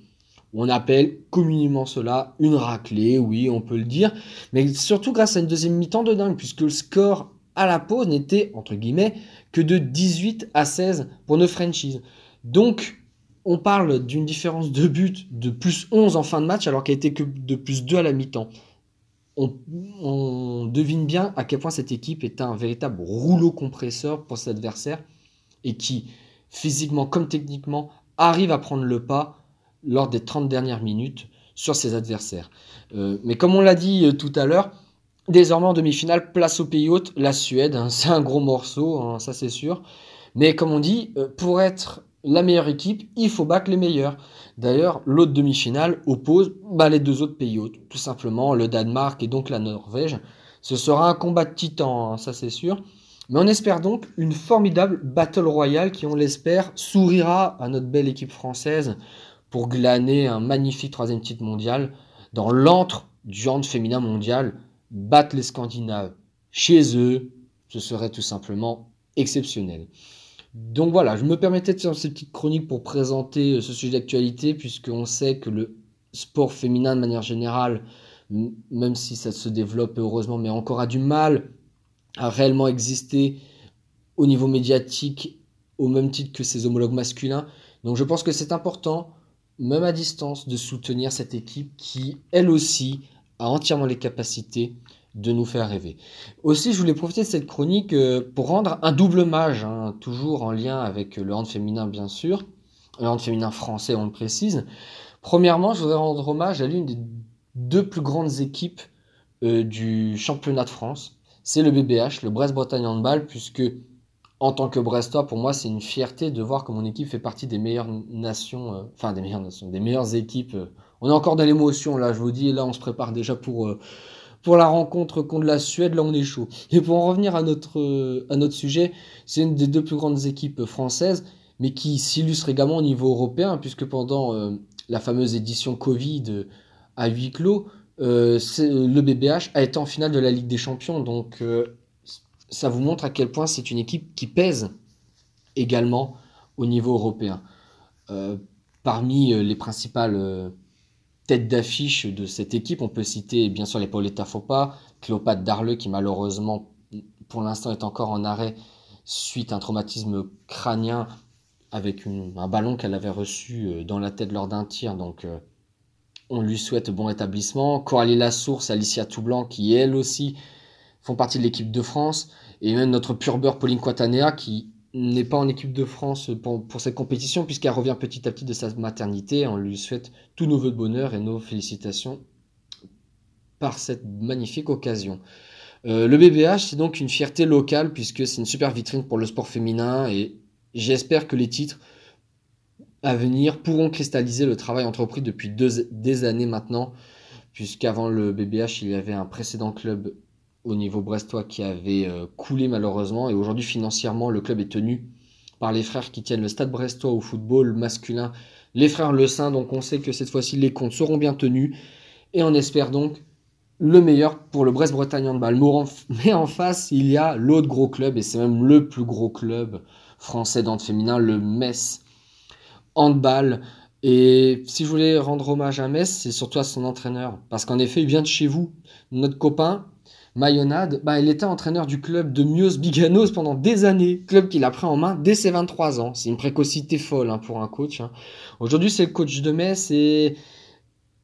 On appelle communément cela une raclée, oui, on peut le dire, mais surtout grâce à une deuxième mi-temps de dingue, puisque le score à la pause n'était, entre guillemets, que de 18 à 16 pour nos franchises. Donc, on parle d'une différence de but de plus 11 en fin de match, alors qu'elle était que de plus 2 à la mi-temps. On, on devine bien à quel point cette équipe est un véritable rouleau compresseur pour ses adversaires et qui, physiquement comme techniquement, arrive à prendre le pas lors des 30 dernières minutes sur ses adversaires. Euh, mais comme on l'a dit euh, tout à l'heure, désormais en demi-finale, place au pays hôte, la Suède. hein, c'est un gros morceau, hein, ça c'est sûr. Mais comme on dit, euh, pour être la meilleure équipe, il faut battre les meilleurs. D'ailleurs, l'autre demi-finale oppose bah, les deux autres pays hôtes, tout simplement le Danemark et donc la Norvège. Ce sera un combat de titans, hein, ça c'est sûr. Mais on espère donc une formidable battle royale qui, on l'espère, sourira à notre belle équipe française pour glaner un magnifique troisième titre mondial dans l'antre du hand féminin mondial, battre les Scandinaves chez eux, ce serait tout simplement exceptionnel. Donc voilà, je me permettais de faire cette petite chronique pour présenter euh, ce sujet d'actualité, puisqu'on sait que le sport féminin de manière générale, même si ça se développe heureusement, mais encore a du mal à réellement exister au niveau médiatique au même titre que ses homologues masculins. Donc je pense que c'est important, même à distance, de soutenir cette équipe qui, elle aussi, a entièrement les capacités de nous faire rêver. Aussi, je voulais profiter de cette chronique euh, pour rendre un double hommage, hein, toujours en lien avec le hand féminin bien sûr, le hand féminin français on le précise. Premièrement, je voudrais rendre hommage à l'une des deux plus grandes équipes euh, du championnat de France. C'est le BBH, le Brest-Bretagne Handball, puisque en tant que Brestois, pour moi, c'est une fierté de voir que mon équipe fait partie des meilleures nations, euh, enfin des meilleures nations, des meilleures équipes. euh. On est encore dans l'émotion là, je vous dis, là on se prépare déjà pour, euh, pour la rencontre contre la Suède, là on est chaud. Et pour en revenir à notre, à notre sujet, c'est une des deux plus grandes équipes françaises, mais qui s'illustre également au niveau européen, puisque pendant la fameuse édition Covid à huis clos, le BBH a été en finale de la Ligue des Champions, donc ça vous montre à quel point c'est une équipe qui pèse également au niveau européen. Euh, parmi euh, les principales euh, têtes d'affiche de cette équipe, on peut citer bien sûr les Pauletta Fopa, Cléopâtre Darleux qui malheureusement pour l'instant est encore en arrêt suite à un traumatisme crânien avec un ballon qu'elle avait reçu dans la tête lors d'un tir. Donc, on lui souhaite bon rétablissement. Coralie Lassource, Alicia Toublanc, qui elles aussi font partie de l'équipe de France. Et même notre pur beurre Pauline Quatanea, qui n'est pas en équipe de France pour, pour cette compétition, puisqu'elle revient petit à petit de sa maternité. On lui souhaite tous nos voeux de bonheur et nos félicitations par cette magnifique occasion. Euh, le BBH, c'est donc une fierté locale, puisque c'est une super vitrine pour le sport féminin, et j'espère que les titres à venir pourront cristalliser le travail entrepris depuis deux, des années maintenant, puisqu'avant le BBH, il y avait un précédent club au niveau brestois qui avait euh, coulé malheureusement, et aujourd'hui financièrement, le club est tenu par les frères qui tiennent le stade brestois au football masculin, les frères Le Saint, donc on sait que cette fois-ci les comptes seront bien tenus, et on espère donc le meilleur pour le Brest-Bretagne Handball. Mais en face, il y a l'autre gros club, et c'est même le plus gros club français d'hand féminin, le Metz Handball. Et si je voulais rendre hommage à Metz, c'est surtout à son entraîneur. Parce qu'en effet, il vient de chez vous. Notre copain, Mayonade, bah, il était entraîneur du club de Mios Biganos pendant des années. Club qu'il a pris en main dès ses 23 ans. C'est une précocité folle hein, pour un coach. hein. Aujourd'hui, c'est le coach de Metz et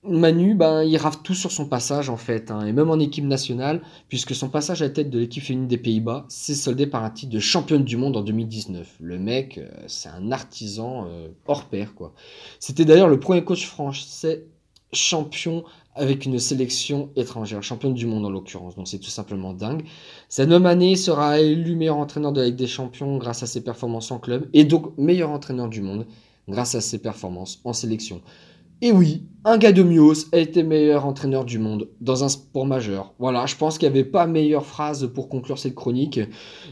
Manu, ben, il rave tout sur son passage en fait, hein, et même en équipe nationale, puisque son passage à la tête de l'équipe féminine des Pays-Bas s'est soldé par un titre de championne du monde en 2019. Le mec, euh, c'est un artisan euh, hors pair quoi. C'était d'ailleurs le premier coach français champion avec une sélection étrangère, championne du monde en l'occurrence, donc c'est tout simplement dingue. Cette même année, sera élu meilleur entraîneur de la Ligue des Champions grâce à ses performances en club, et donc meilleur entraîneur du monde grâce à ses performances en sélection. Et oui, un gars de Mios a été meilleur entraîneur du monde dans un sport majeur. Voilà, je pense qu'il n'y avait pas meilleure phrase pour conclure cette chronique.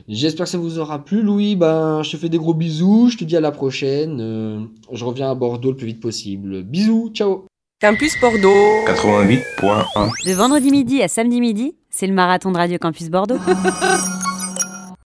J'espère que ça vous aura plu, Louis. Ben, je te fais des gros bisous. Je te dis à la prochaine. Euh, je reviens à Bordeaux le plus vite possible. Bisous, ciao. Campus Bordeaux. 88.1. De vendredi midi à samedi midi, c'est le marathon de Radio Campus Bordeaux.